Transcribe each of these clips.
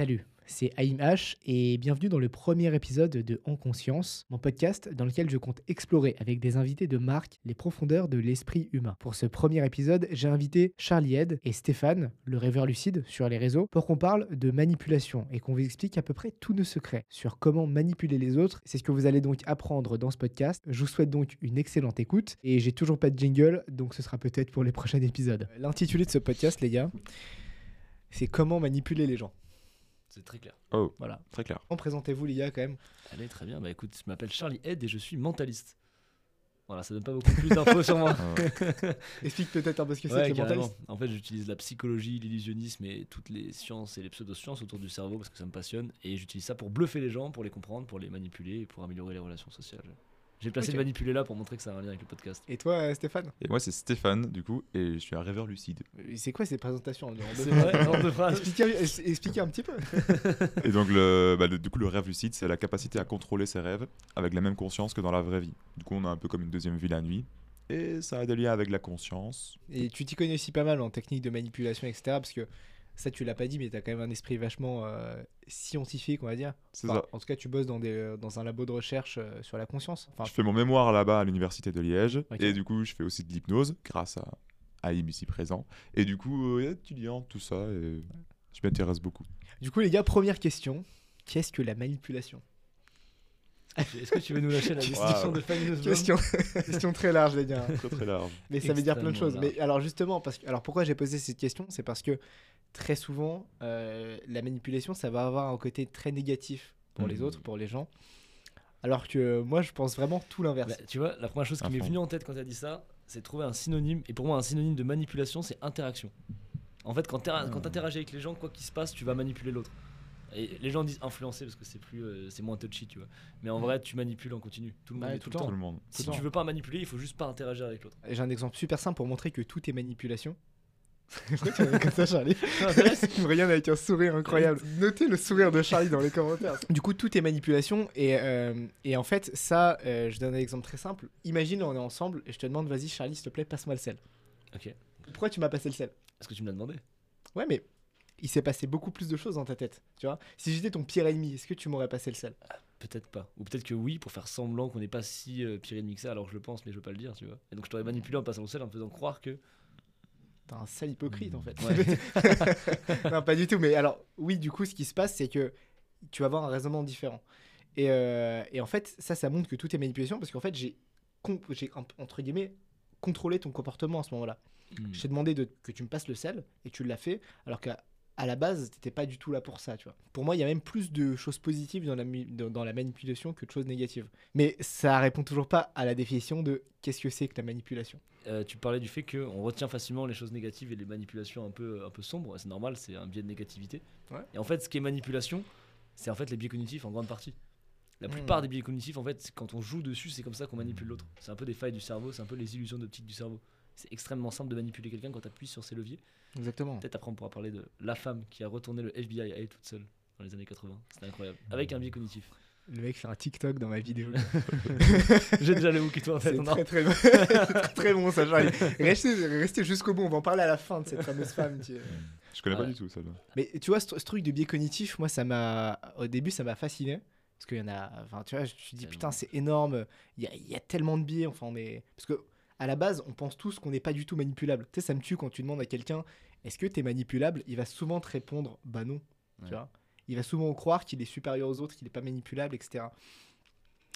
Salut, c'est Aïm H et bienvenue dans le premier épisode de En Conscience, mon podcast dans lequel je compte explorer avec des invités de marque les profondeurs de l'esprit humain. Pour ce premier épisode, j'ai invité Charlie Ed et Stéphane, le rêveur lucide, sur les réseaux, pour qu'on parle de manipulation et qu'on vous explique à peu près tous nos secrets sur comment manipuler les autres. C'est ce que vous allez donc apprendre dans ce podcast. Je vous souhaite donc une excellente écoute et j'ai toujours pas de jingle, donc ce sera peut-être pour les prochains épisodes. L'intitulé de ce podcast, les gars, c'est comment manipuler les gens. C'est très clair. Oh, Voilà. très clair. Comment présentez-vous, les gars, quand même Allez, très bien. Bah écoute, je m'appelle Charlie Head et je suis mentaliste. Voilà, ça donne pas beaucoup plus d'infos sur moi. Explique peut-être un peu ce que c'est que mentaliste. En fait, j'utilise la psychologie, l'illusionnisme et toutes les sciences et les pseudosciences autour du cerveau parce que ça me passionne. Et j'utilise ça pour bluffer les gens, pour les comprendre, pour les manipuler et pour améliorer les relations sociales. J'ai placé le manipuler là pour montrer que ça a un lien avec le podcast. Et toi, euh, Stéphane Et moi, c'est Stéphane, du coup, et je suis un rêveur lucide. C'est quoi ces présentations en deux phrases. expliquez, un petit peu. Et donc, le, bah, le- du coup, le rêve lucide, c'est la capacité à contrôler ses rêves avec la même conscience que dans la vraie vie. Du coup, on a un peu comme une deuxième vie la nuit. Et ça a des liens avec la conscience. Et tu t'y connais aussi pas mal en technique de manipulation, etc. Parce que ça, tu l'as pas dit, mais tu as quand même un esprit vachement euh, scientifique, on va dire. C'est Enfin, ça. En tout cas, tu bosses dans, des, euh, dans un labo de recherche euh, sur la conscience. Enfin, Je fais mon mémoire là-bas à l'université de Liège. Et du coup, je fais aussi de l'hypnose grâce à Aïm ici présent. Et du coup, euh, étudiant, tout ça. Et je m'intéresse beaucoup. Du coup, les gars, première question. Qu'est-ce que la manipulation? Est-ce que tu veux nous lâcher la description Wow. de Fanny question, question très large, les gars. Très très large. Mais ça veut dire plein de choses. Mais alors justement, parce que, alors pourquoi j'ai posé cette question? C'est parce que très souvent, euh, la manipulation, ça va avoir un côté très négatif pour les Mhm. autres, pour les gens. Alors que euh, moi, je pense vraiment tout l'inverse. Bah, tu vois, la première chose qui m'est venue en tête quand tu as dit ça, c'est de trouver un synonyme. Et pour moi, un synonyme de manipulation, c'est interaction. En fait, quand tu Ah. interagis avec les gens, quoi qu'il se passe, tu vas manipuler l'autre. Et les gens disent influencer parce que c'est plus, euh, c'est moins touchy, tu vois. Mais en Mm. vrai, tu manipules en continu. Tout le monde Ouais, tout tout le temps. temps. Tout le monde. Si Tout tu temps. veux pas manipuler, il faut juste pas interagir avec l'autre. Et J'ai un exemple super simple pour montrer que tout est manipulation. Comme ça, Charlie Il me regarde avec un sourire incroyable. Notez le sourire de Charlie dans les commentaires. Du coup, tout est manipulation. Et, euh, et en fait, ça, euh, je donne un exemple très simple. Imagine, on est ensemble et je te demande, vas-y, Charlie, s'il te plaît, passe-moi le sel. Ok. Pourquoi tu m'as passé le sel? Est-ce que tu me l'as demandé Ouais, mais il s'est passé beaucoup plus de choses dans ta tête. Tu vois Si j'étais ton pire ennemi, est-ce que tu m'aurais passé le sel? Peut-être pas. Ou peut-être que oui, pour faire semblant qu'on n'est pas si euh, pire ennemi que ça, alors je le pense, mais je veux pas le dire, tu vois. Et donc je t'aurais manipulé en passant au sel en me faisant croire que. T'es un sale hypocrite en fait. Ouais. non, pas du tout. Mais alors, oui, du coup, ce qui se passe, c'est que tu vas avoir un raisonnement différent. Et, euh, et en fait, ça, ça montre que tout est manipulation parce qu'en fait, j'ai, entre guillemets, contrôlé ton comportement à ce moment-là. Hmm. Je t'ai demandé de, que tu me passes le sel et tu l'as fait, alors qu'à à la base, t'étais pas du tout là pour ça, tu vois. Pour moi, il y a même plus de choses positives dans la, mu- dans, dans la manipulation que de choses négatives. Mais ça répond toujours pas à la définition de qu'est-ce que c'est que la manipulation. Euh, tu parlais du fait qu'on retient facilement les choses négatives et les manipulations un peu, un peu sombres. C'est normal, c'est un biais de négativité. Ouais. Et en fait, ce qui est manipulation, c'est en fait les biais cognitifs en grande partie. La Hmm. plupart des biais cognitifs, en fait, quand on joue dessus, c'est comme ça qu'on manipule l'autre. C'est un peu des failles du cerveau, c'est un peu les illusions d'optique du cerveau. C'est extrêmement simple de manipuler quelqu'un quand tu appuies sur ses leviers. Exactement. Peut-être après on pourra parler de la femme qui a retourné le FBI à elle toute seule dans les années 80. C'était incroyable. Avec un biais cognitif. Le mec fait un TikTok dans ma vidéo. J'ai déjà le hook et toi en C'est fait. non très très bon. C'est très, bon ça, Charlie. Restez, restez jusqu'au bout, on va en parler à la fin de cette fameuse femme. tu- Je connais Ouais. pas du tout ça. là. Mais tu vois, ce, ce truc de biais cognitif, moi, ça m'a. Au début, ça m'a fasciné. Parce qu'il y en a. Enfin, tu vois, je me suis dit, putain, c'est énorme. Il y a, il y a tellement de biais. Enfin, on est. Parce que, à la base, on pense tous qu'on n'est pas du tout manipulable. Tu sais, ça me tue quand tu demandes à quelqu'un, est-ce que tu es manipulable? Il va souvent te répondre, bah non. Tu vois? Il va souvent croire qu'il est supérieur aux autres, qu'il n'est pas manipulable, etc.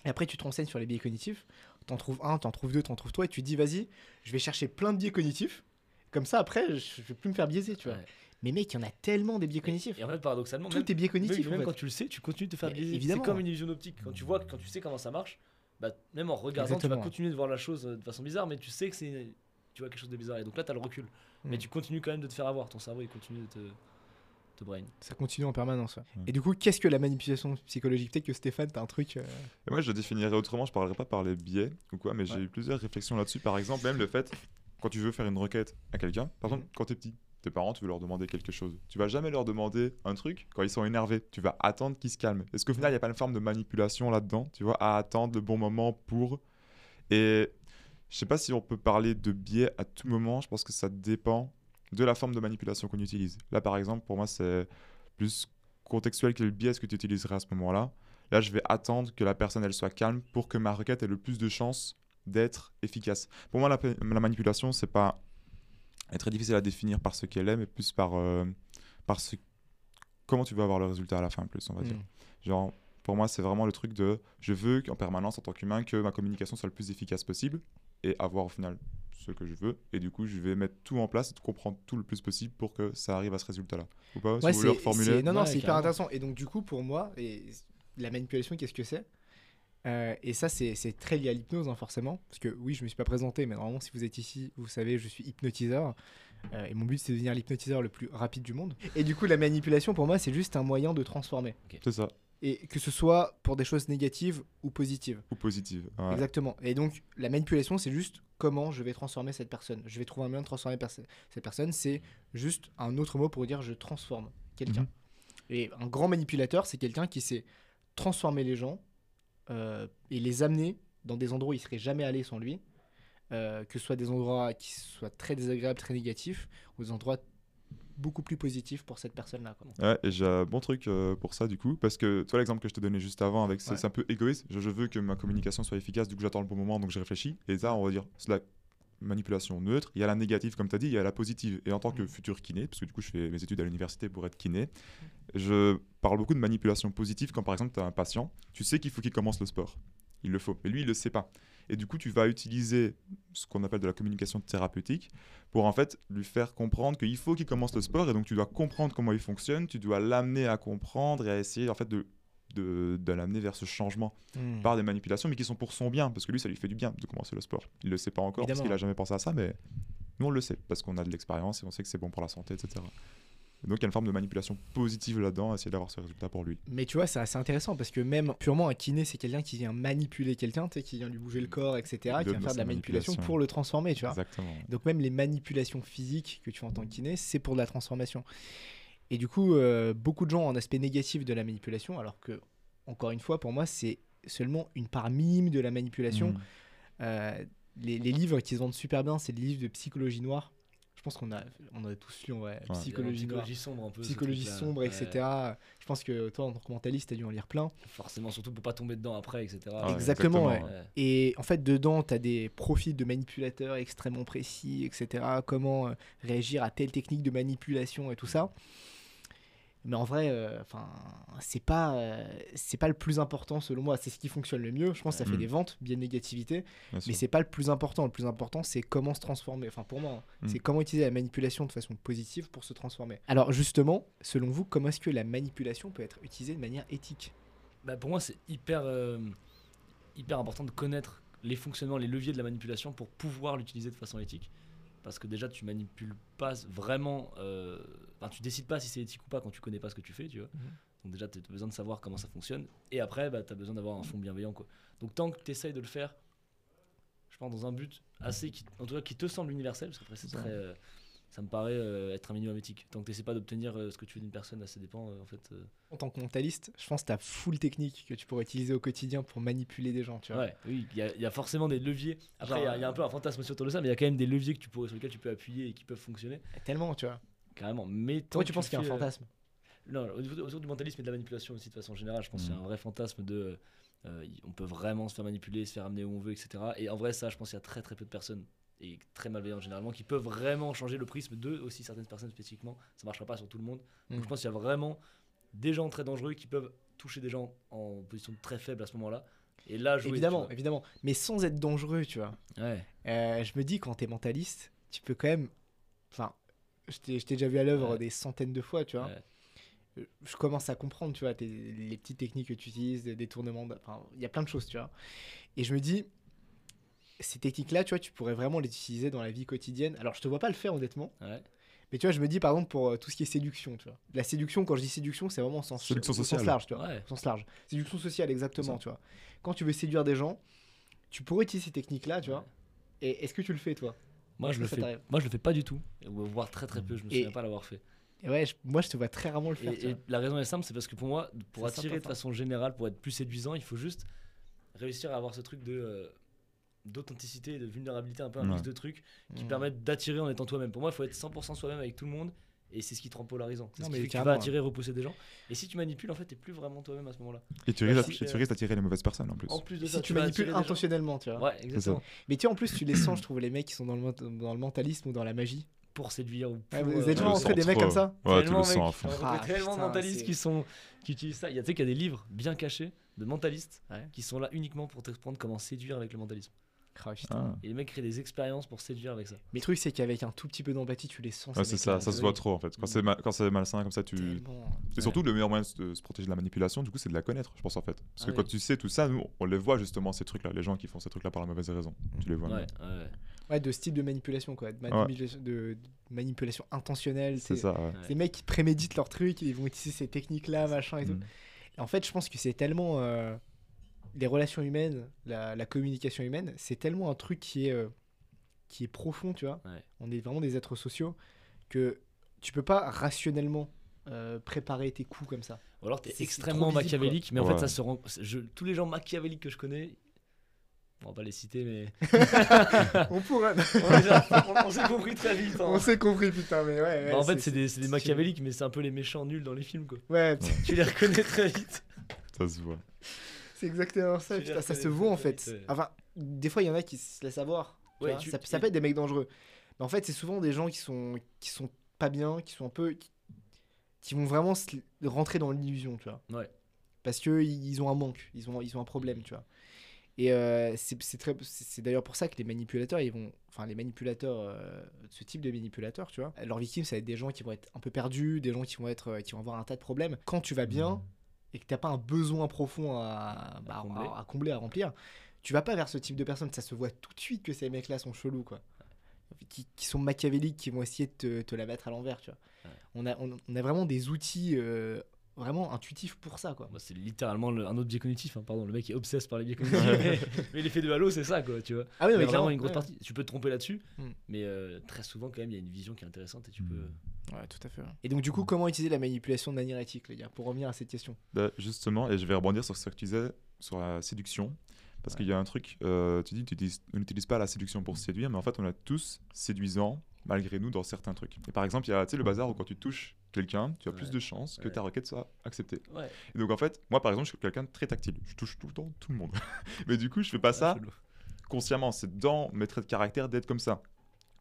Et après, tu te renseignes sur les biais cognitifs. T'en trouves un, t'en trouves deux, t'en trouves trois. Et tu te dis, vas-y, je vais chercher plein de biais cognitifs. Comme ça, après, je vais plus me faire biaiser, tu vois. Ouais. Mais mec, il y en a tellement des biais cognitifs. Et en fait, paradoxalement, même, Tout est biais cognitif. même en fait. quand tu le sais, tu continues de te faire biaiser. C'est comme une illusion optique. Quand tu vois, quand tu sais comment ça marche, bah, même en regardant, tu Exactement. vas continuer de voir la chose euh, de façon bizarre, mais tu sais que c'est tu vois quelque chose de bizarre. Et donc là, tu as le recul. Mais Mm. tu continues quand même de te faire avoir. Ton cerveau, il continue de te, te brain. Ça continue en permanence. ouais. Ouais. Et du coup, qu'est-ce que la manipulation psychologique? Peut-être que Stéphane, t'as un truc. euh, Et moi, je le définirais autrement. Je parlerai pas par les biais ou quoi, mais j'ai eu plusieurs réflexions là-dessus. Par exemple, même le fait, quand tu veux faire une requête à quelqu'un, par exemple, Mhm. quand t'es petit, tes parents, tu veux leur demander quelque chose. Tu vas jamais leur demander un truc quand ils sont énervés. Tu vas attendre qu'ils se calment. Est-ce qu'au final, il n'y a pas une forme de manipulation là-dedans, tu vois, à attendre le bon moment pour. Et je sais pas si on peut parler de biais à tout moment. Je pense que ça dépend de la forme de manipulation qu'on utilise. Là, par exemple, pour moi, c'est plus contextuel, quel biais que tu utiliserais à ce moment-là. Là, je vais attendre que la personne elle soit calme pour que ma requête ait le plus de chances d'être efficace. Pour moi, la, la manipulation, c'est pas est très difficile à définir par ce qu'elle est, mais plus par, euh, par ce, comment tu veux avoir le résultat à la fin, plus, on va dire. Mm. Genre, pour moi, c'est vraiment le truc de je veux qu'en permanence, en tant qu'humain, que ma communication soit le plus efficace possible et avoir au final ce que je veux. Et du coup, je vais mettre tout en place et comprendre tout le plus possible pour que ça arrive à ce résultat-là. Ou pas Si Ouais, vous reformuler c'est- Non, non, Ouais, c'est hyper intéressant. Et donc, du coup, pour moi, et la manipulation, qu'est-ce que c'est? Euh, Et ça, c'est très lié à l'hypnose, hein, forcément. Parce que oui, je me suis pas présenté, mais normalement, si vous êtes ici, vous savez, je suis hypnotiseur. Euh, et mon but, c'est de devenir l'hypnotiseur le plus rapide du monde. Et du coup, la manipulation, pour moi, c'est juste un moyen de transformer. C'est ça. Et que ce soit pour des choses négatives ou positives. Ou positive. Ouais. Exactement. Et donc, la manipulation, c'est juste comment je vais transformer cette personne. Je vais trouver un moyen de transformer cette personne. C'est juste un autre mot pour dire je transforme quelqu'un. Mhm. Et un grand manipulateur, c'est quelqu'un qui sait transformer les gens euh, et les amener dans des endroits où ils seraient jamais allés sans lui. Euh, que ce soit des endroits qui soient très désagréables, très négatifs, ou des endroits beaucoup plus positifs pour cette personne-là. Ouais, et j'ai un bon truc euh, pour ça du coup, parce que toi l'exemple que je te donnais juste avant, avec c'est Ouais. un peu égoïste, je, je veux que ma communication soit efficace, du coup j'attends le bon moment, donc je réfléchis, et ça on va dire, la manipulation neutre, il y a la négative comme tu as dit, il y a la positive, et en tant que Mhm. futur kiné, parce que du coup je fais mes études à l'université pour être kiné, je parle beaucoup de manipulation positive quand par exemple tu as un patient, tu sais qu'il faut qu'il commence le sport, il le faut, mais lui il le sait pas. Et du coup, tu vas utiliser ce qu'on appelle de la communication thérapeutique pour en fait lui faire comprendre qu'il faut qu'il commence le sport. Et donc tu dois comprendre comment il fonctionne, tu dois l'amener à comprendre et à essayer en fait de, de, de l'amener vers ce changement par des manipulations mais qui sont pour son bien parce que lui ça lui fait du bien de commencer le sport. Il le sait pas encore parce qu'il a jamais pensé à ça mais nous on le sait parce qu'on a de l'expérience et on sait que c'est bon pour la santé etc. Et donc il y a une forme de manipulation positive là-dedans, essayer d'avoir ce résultat pour lui. Mais tu vois, c'est assez intéressant parce que même purement un kiné, c'est quelqu'un qui vient manipuler quelqu'un, tu sais, qui vient lui bouger le corps, etc., qui vient faire de la manipulation manipulation. pour le transformer, tu vois. Exactement. Donc même les manipulations physiques que tu fais en tant que kiné, c'est pour de la transformation. Et du coup, euh, beaucoup de gens ont un aspect négatif de la manipulation, alors que, encore une fois, pour moi, c'est seulement une part minime de la manipulation. Mm. Euh, les, les livres qui se vendent super bien, c'est les livres de psychologie noire. Je pense qu'on a, on a tous lu en vrai, Ouais. psychologie noire. psychologie sombre un peu. Psychologie sombre, Ouais. etc. Je pense que toi, en tant que mentaliste, tu as dû en lire plein. Forcément, surtout pour pas tomber dedans après, etc. Ah ouais, Exactement, ouais. Ouais. Et en fait, dedans, tu as des profils de manipulateurs extrêmement précis, etc. Comment euh, réagir à telle technique de manipulation et tout ça. Mais en vrai, euh, enfin, c'est pas, euh, c'est pas le plus important selon moi. C'est ce qui fonctionne le mieux. Je pense que ça fait Mm. des ventes, bien de négativité. Bien Mais c'est pas le plus important. Le plus important, c'est comment se transformer. Enfin, pour moi, hein, Mm. c'est comment utiliser la manipulation de façon positive pour se transformer. Alors, justement, selon vous, comment est-ce que la manipulation peut être utilisée de manière éthique? Bah, pour moi, c'est hyper, euh, hyper important de connaître les fonctionnements, les leviers de la manipulation pour pouvoir l'utiliser de façon éthique. Parce que déjà, tu manipules pas vraiment. euh, Enfin, tu décides pas si c'est éthique ou pas quand tu connais pas ce que tu fais, tu vois. Mhm. Donc, déjà, tu as besoin de savoir comment ça fonctionne. Et après, bah, tu as besoin d'avoir un fond bienveillant, quoi. Donc, tant que tu essayes de le faire, je pense, dans un but assez. Qui, en tout cas, qui te semble universel, parce qu'après, c'est très. euh, ça me paraît euh, être un minimum éthique. Tant que tu n'essaies pas d'obtenir euh, ce que tu veux d'une personne, là, ça dépend, euh, en fait. En tant que mentaliste, je pense que tu as full technique que tu pourrais utiliser au quotidien pour manipuler des gens, tu vois. Ouais, oui, il y, a- il y a forcément des leviers. Après, il y a- y, un peu un fantasme autour de ça, mais il y a quand même des leviers que tu pourrais, sur lesquels tu peux appuyer et qui peuvent fonctionner Tellement, tu vois. carrément. Mais que tu penses qu'il y a un fantasme? Non, au niveau- autour du mentalisme et de la manipulation aussi, de façon générale, je pense qu'il y a Mhm. un vrai fantasme de. on peut vraiment se faire manipuler, se faire amener où on veut, etc. Et en vrai, ça, je pense qu'il y a très très peu de personnes, et très malveillantes généralement, qui peuvent vraiment changer le prisme de aussi certaines personnes spécifiquement. Ça marchera pas sur tout le monde. Donc Mhm. je pense qu'il y a vraiment des gens très dangereux qui peuvent toucher des gens en position très faible à ce moment-là. Et là, jouer. Évidemment, évidemment. Mais sans être dangereux, tu vois. Ouais. Euh, je me dis, quand t'es mentaliste, tu peux quand même. Enfin, je t'ai déjà vu à l'œuvre Ouais. des centaines de fois, tu vois. Ouais. Euh, Je commence à comprendre, tu vois, les petites techniques que tu utilises, des détournements. Enfin, il y a plein de choses, tu vois. Et je me dis, ces techniques-là, tu vois, tu pourrais vraiment les utiliser dans la vie quotidienne. Alors, je te vois pas le faire, honnêtement. Ouais. Mais tu vois, je me dis, par exemple, pour euh, tout ce qui est séduction, tu vois. La séduction, quand je dis séduction, c'est vraiment au sens, Séduction au sens sociale. large, tu vois. Ouais. Au sens large. Séduction sociale, exactement, tu vois. Quand tu veux séduire des gens, tu pourrais utiliser ces techniques-là, tu vois. Et est-ce que tu le fais, toi? Moi je, le fais, moi je le fais pas du tout, ou voire très très peu, je me Et- souviens pas l'avoir fait. Et ouais, je- moi, je te vois très rarement le faire, Et, tu et vois. la raison est simple, c'est parce que pour moi, pour attirer de façon générale, pour être plus séduisant, il faut juste réussir à avoir ce truc de euh, d'authenticité et de vulnérabilité, un peu un Ouais. mix de trucs qui Mm. permettent d'attirer en étant toi-même. Pour moi, il faut être 100% soi-même avec tout le monde Et c'est ce qui te rend polarisant. C'est ce mais qui fait que tu vas attirer, repousser des gens. Et si tu manipules, en fait, t'es plus vraiment toi-même à ce moment-là. Et tu Bah, risques, si, tu euh, d'attirer les mauvaises personnes en plus. En plus de Si ça, tu vas manipules intentionnellement, tu vois. Ouais, exactement. Mais tu vois, en plus, tu les sens, je trouve, les mecs qui sont dans le, mont- dans le mentalisme ou dans la magie. Pour séduire ou Ouais, pour, vous euh, êtes sens des mecs comme ça Ouais, tu tellement, le sens à fond. Ah, tellement de putain, mentalistes qui, sont, qui utilisent ça. Il y a, tu sais qu'il y a des livres bien cachés de mentalistes Ouais. qui sont là uniquement pour t'apprendre comment séduire avec le mentalisme. Putain. Ah. Et les mecs créent des expériences pour séduire avec ça. Mais le truc, c'est qu'avec un tout petit peu d'empathie, tu les sens. Ouais, c'est ça, ça se oui. voit trop en fait. Quand c'est ma- quand c'est malsain comme ça, tu. Tellement. Et surtout, le meilleur moyen de se- se protéger de la manipulation, du coup, c'est de la connaître, je pense en fait. Parce que Ah oui. quand tu sais tout ça, nous, on les voit justement ces trucs-là, les gens qui font ces trucs-là par la mauvaise raison. Tu les vois. Ouais, ouais. Ouais, de ce type de manipulation, quoi. De manipulation, de, de manipulation intentionnelle. C'est ça, ouais. Ces mecs qui préméditent leur truc, ils vont utiliser ces techniques-là, machin et tout. Mm. Et en fait, je pense que c'est tellement. euh, les relations humaines, la, la communication humaine, c'est tellement un truc qui est, euh, qui est profond, tu vois. Ouais. On est vraiment des êtres sociaux que tu peux pas rationnellement euh, préparer tes coups comme ça. Ou alors t'es extrêmement visible, machiavélique, mais en Ouais. fait ça se rend. je- tous les gens machiavéliques que je connais, on va pas les citer, mais on pourrait. on, les a- on- on s'est compris très vite. hein. on s'est compris, putain, mais ouais. ouais, Bah, en fait, c'est- des, des machiavéliques, mais c'est un peu les méchants nuls dans les films, quoi. Ouais, Tu les reconnais très vite. Ça se voit. C'est exactement ça. Putain, ça se voit en fait. Enfin, des fois, il y en a qui se laissent avoir. tu Ouais, vois. tu- ça, ça peut être des mecs dangereux. Mais en fait, c'est souvent des gens qui sont, qui sont pas bien, qui sont un peu. qui, qui vont vraiment se rentrer dans l'illusion, tu vois. Ouais. Parce que ils ont un manque, ils ont, ils ont un problème, tu vois. Et euh, c'est d'ailleurs pour ça que les manipulateurs, ils vont, enfin les manipulateurs, euh, ce type de manipulateurs, tu vois, leurs victimes, ça va être des gens qui vont être un peu perdus, des gens qui vont être, euh, qui vont avoir un tas de problèmes. Quand tu vas bien et que t'as pas un besoin profond à, bah, à- combler. à combler, à remplir, tu vas pas vers ce type de personnes. Ça se voit tout de suite que ces mecs-là sont chelous, quoi. Qui, qui sont machiavéliques, qui vont essayer de te, te la mettre à l'envers, tu vois. Ouais. On, a, on, on a vraiment des outils euh, vraiment intuitifs pour ça, quoi. C'est littéralement le- un autre biais cognitif. hein, Pardon, le mec est obsesse par les biais cognitifs. mais, mais l'effet de Halo, c'est ça, quoi, tu vois. Ah oui, mais vraiment clairement, une grosse ouais. partie. Tu peux te tromper là-dessus, Mm. mais euh, très souvent, quand même, il y a une vision qui est intéressante et tu Mm. peux. Ouais, tout à fait. ouais. Et donc, du coup, comment utiliser la manipulation de manière éthique, les gars, pour revenir à cette question? Bah, justement, et je vais rebondir sur ce que tu disais sur la séduction. Parce Ouais. qu'il y a un truc, euh, tu dis, tu on n'utilise pas la séduction pour séduire, mais en fait, on a tous séduisant malgré nous dans certains trucs. Et par exemple, il y a tu sais, le bazar où quand tu touches quelqu'un, tu as plus de chances que Ouais. ta requête soit acceptée. Ouais. Et donc, en fait, moi, par exemple, je suis quelqu'un de très tactile. Je touche tout le temps tout le monde. mais du coup, je fais pas ça chelou. consciemment. C'est dans mes traits de caractère d'être comme ça.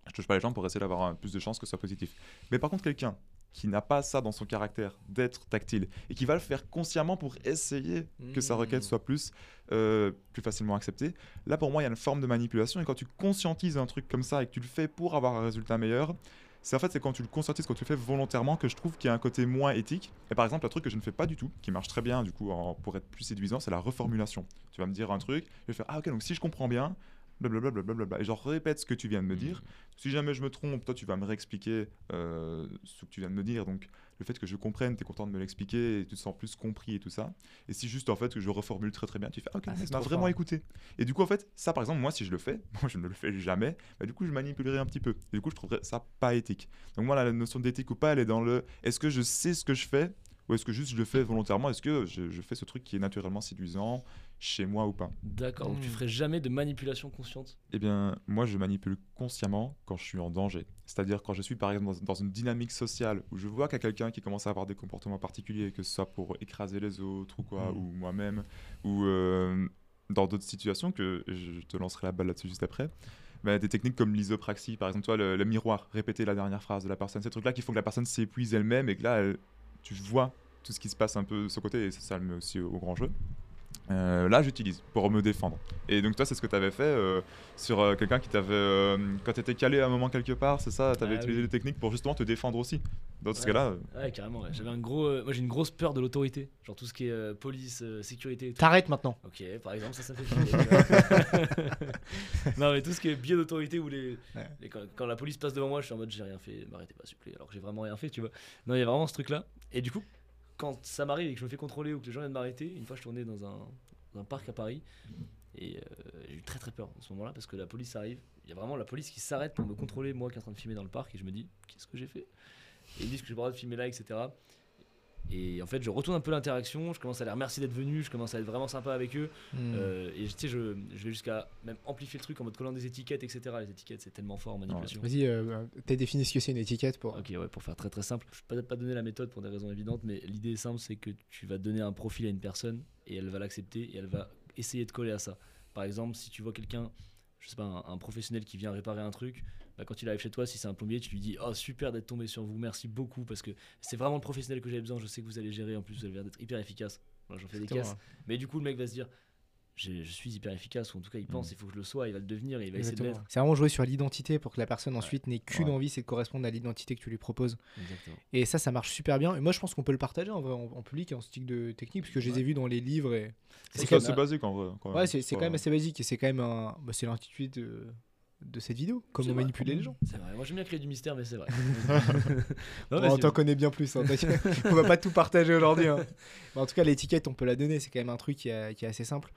Je touche pas les gens pour essayer d'avoir un- plus de chances que ce soit positif. Mais par contre, quelqu'un qui n'a pas ça dans son caractère d'être tactile et qui va le faire consciemment pour essayer que sa requête Mmh. soit plus, euh, plus facilement acceptée, là pour moi il y a une forme de manipulation et quand tu conscientises un truc comme ça et que tu le fais pour avoir un résultat meilleur, c'est en fait c'est quand tu le conscientises, quand tu le fais volontairement que je trouve qu'il y a un côté moins éthique. Et par exemple un truc que je ne fais pas du tout, qui marche très bien du coup en- pour être plus séduisant, c'est la reformulation. Tu vas me dire un truc, je vais faire ah ok donc si je comprends bien, blablabla, blablabla, et genre répète ce que tu viens de me dire. Si jamais je me trompe, toi tu vas me réexpliquer euh, ce que tu viens de me dire. Donc le fait que je comprenne, tu es content de me l'expliquer et tu te sens plus compris et tout ça. Et si juste en fait que je reformule très très bien, tu fais ah, ok, Ah, ça m'a vraiment fort. écouté. Et du coup en fait, ça par exemple, moi si je le fais, moi je ne le fais jamais, bah, du coup je manipulerai un petit peu. Et du coup je trouverais ça pas éthique. Donc moi la notion d'éthique ou pas, elle est dans le est-ce que je sais ce que je fais ou est-ce que juste je le fais volontairement? Est-ce que je, je fais ce truc qui est naturellement séduisant chez moi ou pas? D'accord, donc tu Mm. ferais jamais de manipulation consciente? Eh bien, moi, je manipule consciemment quand je suis en danger. C'est-à-dire quand je suis, par exemple, dans, dans une dynamique sociale où je vois qu'il y a quelqu'un qui commence à avoir des comportements particuliers, que ce soit pour écraser les autres ou quoi, Mm. ou moi-même, ou euh, dans d'autres situations, que je te lancerai la balle là-dessus juste après. Bah, des techniques comme l'isopraxie, par exemple, toi, le, le miroir, répéter la dernière phrase de la personne, ces trucs-là qui font que la personne s'épuise elle-même et que là, elle- tu vois tout ce qui se passe un peu de son côté, et ça, ça le met aussi au, au grand jeu. Euh, là, j'utilise pour me défendre. Et donc, toi, c'est ce que tu avais fait euh, sur euh, quelqu'un qui t'avait. euh, quand tu étais calé à un moment quelque part, c'est ça? Tu avais Ah utilisé oui. des techniques pour justement te défendre aussi. Dans ce Ouais. cas-là, euh, Ouais, carrément. ouais. J'avais un gros. euh, moi, j'ai une grosse peur de l'autorité. Genre tout ce qui est euh, police, euh, sécurité. T'arrêtes maintenant. Ok, par exemple, ça, ça me fait flipper. non, mais tout ce qui est biais d'autorité ou les. Ouais. les- quand, quand la police passe devant moi, je suis en mode j'ai rien fait, m'arrêtez pas, s'il vous plaît, alors que j'ai vraiment rien fait, tu vois. Non, il y a vraiment ce truc-là. Et du coup, quand ça m'arrive et que je me fais contrôler ou que les gens viennent m'arrêter, une fois je tournais dans un, dans un parc à Paris et euh, j'ai eu très très peur en ce moment-là parce que la police arrive. Il y a vraiment la police qui s'arrête pour me contrôler, moi qui est en train de filmer dans le parc, et je me dis qu'est-ce que j'ai fait? Et ils disent que j'ai pas le droit de filmer là, etc. Et en fait, je retourne un peu l'interaction, je commence à les remercier d'être venus, je commence à être vraiment sympa avec eux. Hmm. Euh, et tu sais, je, je vais jusqu'à même amplifier le truc en mode collant des étiquettes, etc. Les étiquettes, c'est tellement fort en manipulation. Vas-y, euh, t'as défini ce que c'est une étiquette pour. Ok, ouais, pour faire très très simple. Je vais peut-être pas donner la méthode pour des raisons évidentes, mais l'idée est simple c'est que tu vas donner un profil à une personne et elle va l'accepter et elle va essayer de coller à ça. Par exemple, si tu vois quelqu'un, je sais pas, un, un professionnel qui vient réparer un truc, bah, quand il arrive chez toi, si c'est un plombier, tu lui dis Oh, super d'être tombé sur vous, merci beaucoup parce que c'est vraiment le professionnel que j'avais besoin. Je sais que vous allez gérer, en plus, vous avez l'air d'être hyper efficace. Voilà, J'en fais des caisses. Mais du coup, le mec va se dire Je suis hyper efficace, ou en tout cas, il pense, il faut que je le sois, il va le devenir, et il va essayer de. C'est vraiment jouer sur l'identité pour que la personne ensuite n'ait qu'une Ouais. envie, c'est de correspondre à l'identité que tu lui proposes. Exactement. Et ça, ça marche super bien. Et moi, je pense qu'on peut le partager en, vrai, en, en public et en stick de technique, parce que je les ai vus dans les livres. Et... C'est C'est quand quand même assez basique en vrai. quand Ouais, même. c'est quand même assez basique et c'est quand même un. bah, c'est l'intitulé de, de cette vidéo. Comment manipuler les gens. C'est vrai, moi j'aime bien créer du mystère, mais c'est vrai. Non, on t'en connaît bien plus. hein, on va pas tout partager aujourd'hui. hein. En tout cas, l'étiquette, on peut la donner. C'est quand même un truc qui, est- qui est assez simple.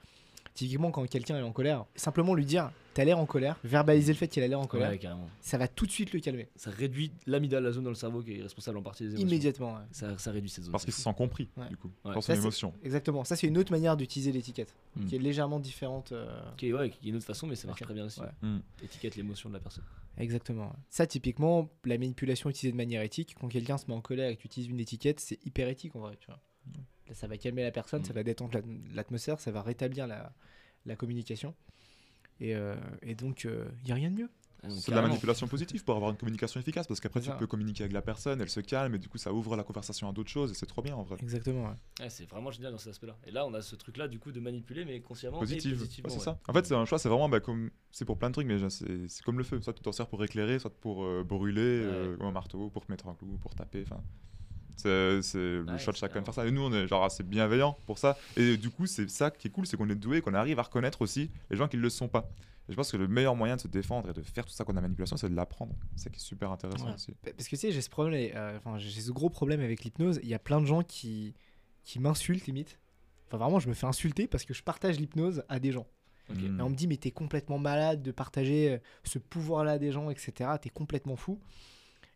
Typiquement, quand quelqu'un est en colère, simplement lui dire T'as l'air en colère, verbaliser le fait qu'il a l'air en colère, Ouais, carrément. ça va tout de suite le calmer. Ça réduit l'amygdale, la zone dans le cerveau qui est responsable en partie des émotions. Immédiatement. ouais. Ça, ça réduit cette zone. Parce c'est qu'il se sent compris, Ouais. du coup, son c'est- émotion. Exactement. Ça, c'est une autre manière d'utiliser l'étiquette, Mm. qui est légèrement différente. euh, Qui est, ouais, qui est une autre façon, mais ça marche très bien aussi. Ouais. Mm. Étiquette l'émotion de la personne. Exactement. Ça, typiquement, la manipulation utilisée de manière éthique, quand quelqu'un se met en colère et que tu utilises une étiquette, c'est hyper éthique en vrai. Tu vois. Là, ça va calmer la personne, Mm. ça va détendre l'at- l'atmosphère, ça va rétablir la, la communication. Et, euh, et donc, il n'y a rien de mieux. Ah, C'est de la manipulation positive pour avoir une communication efficace parce qu'après tu peux communiquer avec la personne, elle se calme et du coup ça ouvre la conversation à d'autres choses et c'est trop bien en vrai. Exactement. ouais. Ouais, c'est vraiment génial dans cet aspect-là. Et là, on a ce truc-là, du coup, de manipuler, mais consciemment Positive, et Ouais, positivement. c'est ouais. ça. En fait c'est un choix, c'est vraiment bah, comme c'est pour plein de trucs mais c'est comme le feu, soit tu t'en sers pour éclairer, soit pour euh, brûler, euh, comme un marteau, pour te mettre un clou, pour taper, enfin. C'est le Ouais, choix de chacun de faire ça. Et nous, on est genre assez bienveillants pour ça. Et du coup, c'est ça qui est cool, c'est qu'on est doué, qu'on arrive à reconnaître aussi les gens qui ne le sont pas. Et je pense que le meilleur moyen de se défendre et de faire tout ça contre la manipulation, c'est de l'apprendre. C'est ça qui est super intéressant Ouais. aussi. Pa- Parce que tu sais, j'ai ce problème, euh, enfin, j'ai ce gros problème avec l'hypnose. Il y a plein de gens qui, qui m'insultent limite. Enfin, vraiment, je me fais insulter parce que je partage l'hypnose à des gens. Ok. Mm. Et on me dit, mais t'es complètement malade de partager euh, ce pouvoir-là à des gens, etc. T'es complètement fou.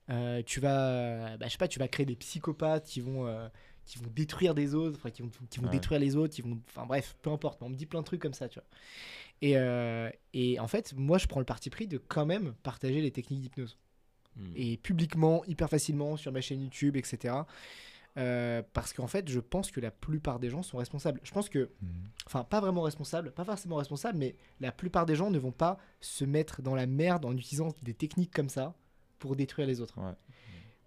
Euh, tu vas, bah, je sais pas, tu vas créer des psychopathes qui vont, euh, qui vont détruire des autres, enfin, qui vont, qui vont Ouais. détruire les autres, qui vont, enfin bref, peu importe. mais On me dit plein de trucs comme ça, tu vois. Et, euh, et en fait, moi, je prends le parti pris de quand même partager les techniques d'hypnose Mm. et publiquement, hyper facilement sur ma chaîne YouTube, etc. Euh, parce qu'en fait, je pense que la plupart des gens sont responsables. Je pense que Mm. enfin pas vraiment responsable, pas forcément responsable, mais la plupart des gens ne vont pas se mettre dans la merde en utilisant des techniques comme ça pour détruire les autres. Ouais.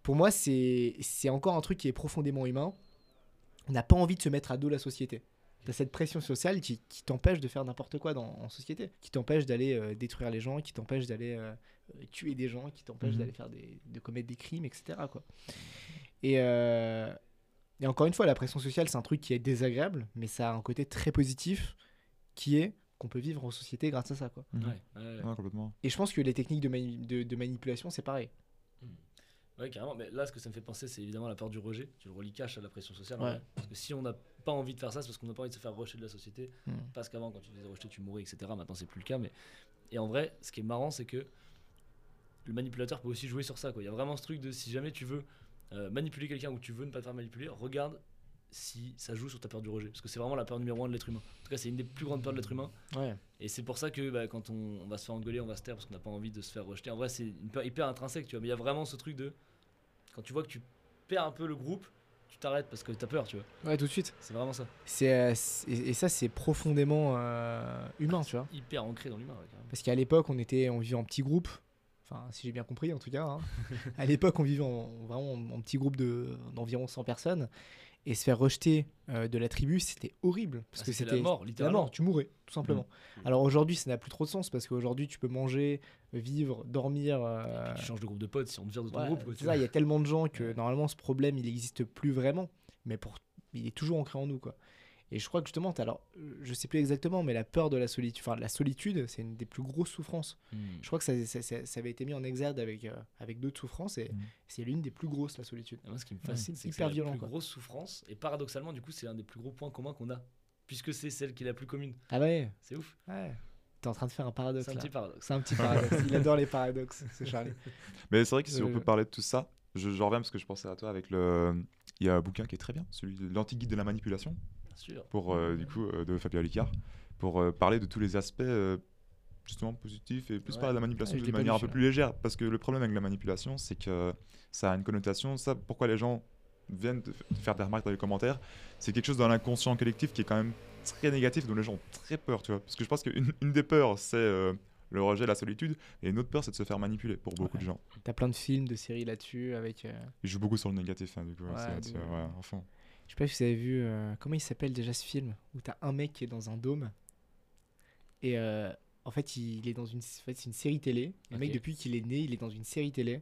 Pour moi, c'est encore un truc qui est profondément humain. On n'a pas envie de se mettre à dos la société. T'as cette pression sociale qui, qui t'empêche de faire n'importe quoi dans, en société, qui t'empêche d'aller euh, détruire les gens, qui t'empêche d'aller euh, euh, tuer des gens, qui t'empêche Mhm. d'aller faire des, de commettre des crimes, etc. Quoi. Et, euh, et encore une fois, la pression sociale, c'est un truc qui est désagréable, mais ça a un côté très positif qui est qu'on peut vivre en société grâce à ça. Quoi. Mhm. Ouais, ouais, ouais. Ouais, complètement. Et je pense que les techniques de, mani- de, de manipulation, c'est pareil. Ouais, carrément. Mais là, ce que ça me fait penser, c'est évidemment la peur du rejet. Tu le relis cash à la pression sociale. Ouais. Parce que si on n'a pas envie de faire ça, c'est parce qu'on n'a pas envie de se faire rejeter de la société. Hmm. Parce qu'avant, quand tu te faisais rejeter, tu mourais, etc. Maintenant, c'est plus le cas. Mais... Et en vrai, ce qui est marrant, c'est que le manipulateur peut aussi jouer sur ça. quoi. Il y a vraiment ce truc de si jamais tu veux euh, manipuler quelqu'un ou tu veux ne pas te faire manipuler, regarde si ça joue sur ta peur du rejet. Parce que c'est vraiment la peur numéro un de l'être humain. En tout cas, c'est une des plus grandes peurs de l'être humain. Ouais. Et c'est pour ça que bah, quand on, on va se faire engueuler, on va se taire parce qu'on n'a pas envie de se faire rejeter. En vrai, c'est une peur hyper intrinsèque, tu vois. Mais il y a vraiment ce truc de. Quand tu vois que tu perds un peu le groupe, tu t'arrêtes parce que t'as peur, tu vois. Ouais, tout de suite. C'est vraiment ça. C'est, euh, et, et ça, c'est profondément euh, humain, tu vois. Hyper ancré dans l'humain, ouais. Parce qu'à l'époque, on était, on vivait en petits groupes. Enfin, si j'ai bien compris, en tout cas. hein. à l'époque, on vivait en, vraiment en petit groupe de, d'environ 100 personnes. Et se faire rejeter euh, de la tribu, c'était horrible. Parce Ah, que c'était la mort, la littéralement. mort, tu mourrais, tout simplement. Mm. Alors aujourd'hui, ça n'a plus trop de sens parce qu'aujourd'hui, tu peux manger, vivre, dormir. euh, Et puis tu changes de groupe de potes si on vire de ton Ouais, groupe. quoi, ça, il y a tellement de gens que normalement ce problème il n'existe plus vraiment, mais pour, il est toujours ancré en nous quoi. Et je crois que justement, alors je sais plus exactement, mais la peur de la solitude, enfin la solitude, c'est une des plus grosses souffrances. Hmm. Je crois que ça, ça- ça- ça avait été mis en exergue avec, euh, avec d'autres souffrances et Mhm. c'est l'une des plus grosses la solitude. Et moi, ce qui me fascine, c'est c'est que c'est hyper la violent, plus quoi. grosse souffrance. Et paradoxalement, du coup, c'est un des plus gros points communs qu'on a. Puisque c'est celle qui est la plus commune. Ah ouais, C'est ouf. ouais. T'es en train de faire un paradoxe C'est un là. petit paradoxe. C'est un petit paradoxe. il adore les paradoxes, c'est Charlie. Mais c'est vrai que si on Euh, peut parler de tout ça, je, je reviens parce que je pensais à toi avec le, il y a un bouquin qui est très bien, celui de l'anti-guide de la manipulation. Pour, euh, du coup, euh, de Fabien Licard, pour euh, parler de tous les aspects euh, justement positifs et plus Ouais. parler de la manipulation Ouais, je de manière un peu plus légère. Parce que le problème avec la manipulation, c'est que ça a une connotation. Ça, pourquoi les gens viennent te faire des remarques dans les commentaires, c'est quelque chose dans l'inconscient collectif qui est quand même très négatif, dont les gens ont très peur, tu vois. Parce que je pense qu'une une des peurs, c'est euh, le rejet, la solitude, et une autre peur, c'est de se faire manipuler pour beaucoup Ouais. de gens. T'as plein de films, de séries là-dessus avec. euh, Ils jouent beaucoup sur le négatif, hein, du coup. Ouais, de- ouais, enfin. Je sais pas si vous avez vu. euh, comment il s'appelle déjà ce film Où t'as un mec qui est dans un dôme. Et euh, en fait, il, il est dans une. En fait, c'est une série télé. Le mec, Ok. depuis qu'il est né, il est dans une série télé.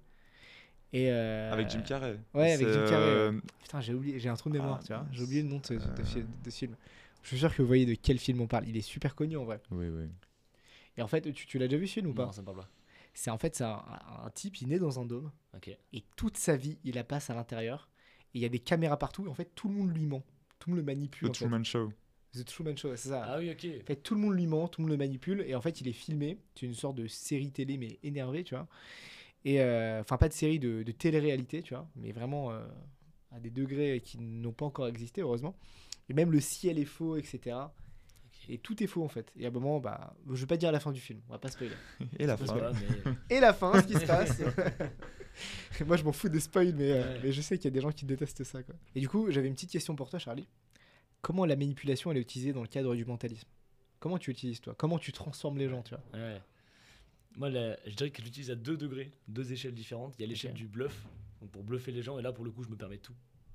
Et. euh, Avec Jim Carrey. ouais, avec Jim Carrey, euh, Putain, j'ai oublié, j'ai un trou de mémoire, Ah, tu vois. J'ai oublié le nom de ce, de ce- de ce film. Je suis sûr que vous voyez de quel film on parle. Il est super connu en vrai. Oui, oui. Et en fait, tu, tu l'as déjà vu ce film ou pas? Non, ça me parle pas. C'est en fait, c'est un, un type, il naît dans un dôme. Ok. Et toute sa vie, il la passe à l'intérieur. Et il y a des caméras partout. Et en fait, tout le monde lui ment. Tout le monde le manipule. The en fait. Truman Show. The Truman Show, c'est ça. Ah oui, ok. En fait, tout le monde lui ment, tout le monde le manipule. Et en fait, il est filmé. C'est une sorte de série télé, mais énervé, tu vois. Et euh, enfin, pas de série de, de télé-réalité, tu vois. Mais vraiment euh, à des degrés qui n'ont pas encore existé, heureusement. Et même le ciel est faux, etc. Et tout est faux, en fait. Et à un moment, bah, je vais pas dire la fin du film. On va pas spoiler. Et la fin. mais Et la fin, ce qui se passe. Moi, je m'en fous des spoils, mais, euh, Ouais. mais je sais qu'il y a des gens qui détestent ça. Quoi. Et du coup, j'avais une petite question pour toi, Charlie. Comment la manipulation elle est utilisée dans le cadre du mentalisme? Comment tu utilises, toi? Comment tu transformes les gens, tu vois? Ouais. Moi, la- je dirais que je l'utilise à deux degrés, deux échelles différentes. Il y a l'échelle du bluff, donc pour bluffer les gens, et là, pour le coup, je me permets tout.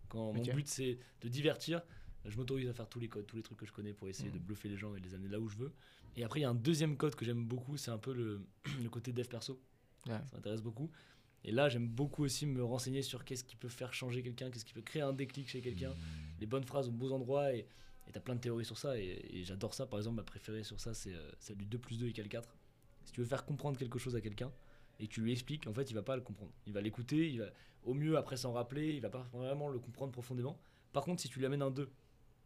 Quand mon but, c'est de divertir, je m'autorise à faire tous les codes, tous les trucs que je connais pour essayer de bluffer les gens et les amener là où je veux. Et après, il y a un deuxième code que j'aime beaucoup, c'est un peu le, le côté dev perso. Ouais. Ça m'intéresse beaucoup. Et là, j'aime beaucoup aussi me renseigner sur qu'est-ce qui peut faire changer quelqu'un, qu'est-ce qui peut créer un déclic chez quelqu'un, les bonnes phrases aux bons endroits. Et tu as plein de théories sur ça. Et, et j'adore ça. Par exemple, ma préférée sur ça, c'est euh, celle du 2 plus 2 égale 4. Si tu veux faire comprendre quelque chose à quelqu'un et que tu lui expliques, en fait, il va pas le comprendre. Il va l'écouter, il va au mieux après s'en rappeler, il va pas vraiment le comprendre profondément. Par contre, si tu lui amènes un 2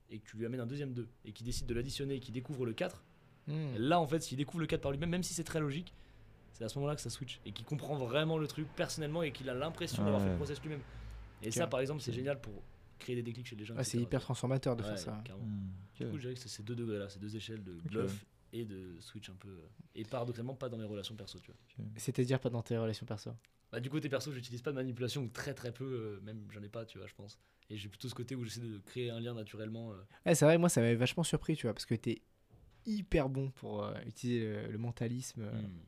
et que tu lui amènes un deuxième 2 et qu'il décide de l'additionner et qu'il découvre le 4, Hmm. Là, en fait, s'il découvre le 4 par lui-même, même si c'est très logique, c'est à ce moment-là que ça switch et qu'il comprend vraiment le truc personnellement et qu'il a l'impression d'avoir Ouais. fait le process lui-même. Et ça, par exemple, c'est génial pour créer des déclics chez les gens. Ah, c'est hyper transformateur de faire ça. carrément. Hmm, Du coup, je dirais que c'est ces deux degrés-là, ces deux échelles de bluff et de switch un peu. euh, Et paradoxalement, pas dans mes relations perso, tu vois. C'est-à-dire pas dans tes relations perso. Bah, du côté perso, j'utilise pas de manipulation ou très très peu, euh, même j'en ai pas, tu vois, je pense. Et j'ai plutôt ce côté où j'essaie de créer un lien naturellement. euh. Ouais, c'est vrai, moi, ça m'avait vachement surpris, tu vois, parce que t'es hyper bon pour euh, utiliser le, le mentalisme. euh, Hmm.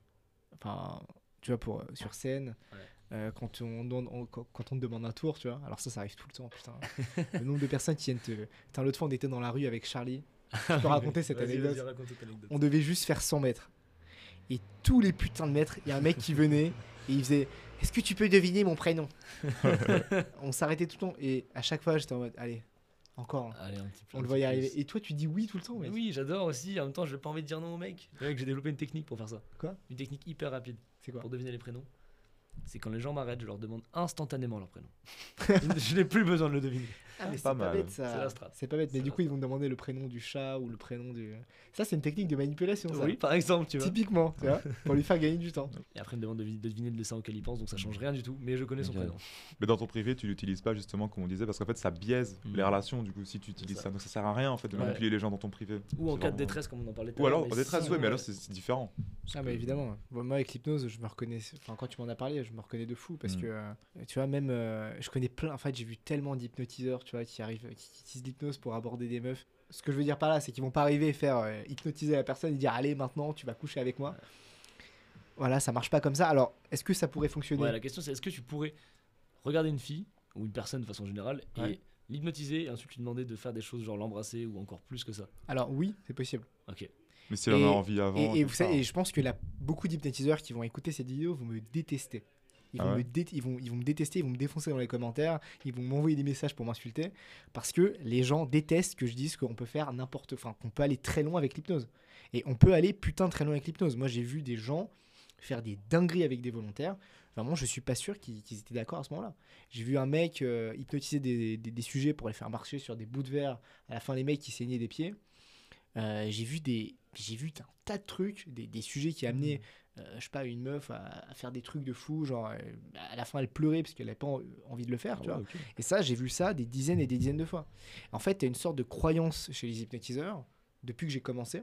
Enfin, tu vois, pour, euh, sur scène, Ouais. euh, quand, on, demande- on- quand quand on te demande un tour, tu vois. Alors ça, ça arrive tout le temps, putain. le nombre de personnes qui viennent te... Putain, l'autre fois, on était dans la rue avec Charlie. Je peux raconter cette Vas-y, anecdote. vas-y, raconte cette anecdote. On devait juste faire 100 mètres. Et tous les putains de mètres, il y a un mec qui venait et il faisait Est-ce que tu peux deviner mon prénom? On s'arrêtait tout le temps et à chaque fois, j'étais en mode Allez, encore. Allez, un petit peu, On le plus. arriver. Et toi, tu dis oui tout le temps, mec. oui, j'adore aussi. En même temps, je n'ai pas envie de dire non au mec, j'ai développé une technique pour faire ça. Quoi? Une technique hyper rapide C'est quoi? Pour deviner les prénoms. C'est quand les gens m'arrêtent, je leur demande instantanément leur prénom. je n'ai plus besoin de le deviner. Ah, mais c'est Pas pas, mal. bête C'est ça. C'est pas bête. Mais C'est du coup, ils vont me demander le prénom du chat ou le prénom du. Ça, c'est une technique de manipulation, ça. Oui, par exemple, tu vois. Typiquement, tu vois, pour lui faire gagner du temps. Et après, il me demande de, de deviner le dessin auquel il pense, donc ça change rien du tout. Mais je connais son prénom. Mais dans ton privé, tu l'utilises pas justement comme on disait parce qu'en fait ça biaise Mm. les relations du coup si tu utilises ça. ça. Donc ça sert à rien en fait de Ouais. manipuler les gens dans ton privé. Ou en cas de détresse, comme on en parlait tout à Ou l'heure, alors mais en détresse, ouais, mais alors c'est différent. Ah, que- évidemment. Bon, Moi, avec l'hypnose, je me reconnais. Enfin, quand tu m'en as parlé, je me reconnais de fou parce Mm. que, euh, tu vois, même, euh, je connais plein. En fait, j'ai vu tellement d'hypnotiseurs, tu vois, qui arrivent, qui utilisent l'hypnose pour aborder des meufs. Ce que je veux dire par là, c'est qu'ils vont pas arriver et faire euh, hypnotiser la personne et dire, allez, maintenant, tu vas coucher avec moi. Voilà, ça marche pas comme ça. Alors, est-ce que ça pourrait fonctionner? Ouais, la question c'est est-ce que tu pourrais regarder une fille ou une personne de façon générale et Ouais. l'hypnotiser et ensuite lui demander de faire des choses genre l'embrasser ou encore plus que ça? Alors, oui, c'est possible. Ok. Mais si Et- a envie avant. Et, vous savez, et je pense que là, beaucoup d'hypnotiseurs qui vont écouter cette vidéo vont me détester. Ils Ah vont, ouais me dé- ils, vont, ils vont me détester, ils vont me défoncer dans les commentaires, ils vont m'envoyer des messages pour m'insulter, parce que les gens détestent que je dise qu'on peut faire n'importe, enfin qu'on peut aller très loin avec l'hypnose. Et on peut aller putain très loin avec l'hypnose. Moi, j'ai vu des gens faire des dingueries avec des volontaires. Vraiment, je suis pas sûr qu'ils étaient d'accord à ce moment-là. J'ai vu un mec euh, hypnotiser des, des- des sujets pour les faire marcher sur des bouts de verre. À la fin, les mecs qui saignaient des pieds. Euh, j'ai vu des j'ai vu un tas de trucs, des, des sujets qui amenaient, euh, je sais pas, une meuf à, à faire des trucs de fou, genre euh, à la fin elle pleurait parce qu'elle n'avait pas en- envie de le faire, tu vois. Et ça, j'ai vu ça des dizaines et des dizaines de fois. En fait, tu as une sorte de croyance chez les hypnotiseurs, depuis que j'ai commencé.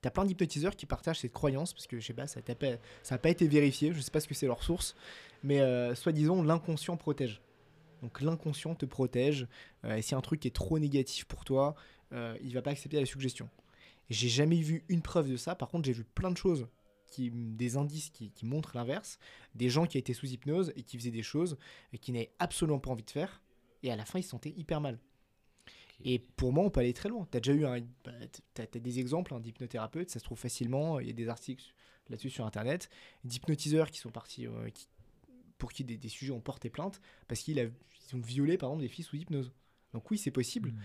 Tu as plein d'hypnotiseurs qui partagent cette croyance, parce que je sais pas, ça n'a pas, pas été vérifié, je sais pas ce que c'est leur source, mais euh, soi-disant, l'inconscient protège. Donc l'inconscient te protège, euh, et si un truc est trop négatif pour toi, euh, il va pas accepter la suggestion. J'ai jamais vu une preuve de ça, par contre, j'ai vu plein de choses, qui, des indices qui, qui montrent l'inverse, des gens qui étaient sous hypnose et qui faisaient des choses et qui n'avaient absolument pas envie de faire, et à la fin, ils se sentaient hyper mal. Et pour moi, on peut aller très loin. Tu as déjà eu un, bah, des exemples hein, d'hypnothérapeutes, ça se trouve facilement. Il y a des articles là-dessus sur Internet, d'hypnotiseurs qui sont partis, euh, qui- pour qui des, des sujets ont porté plainte parce qu'ils ont violé par exemple des filles sous hypnose. Donc oui, c'est possible. Mm.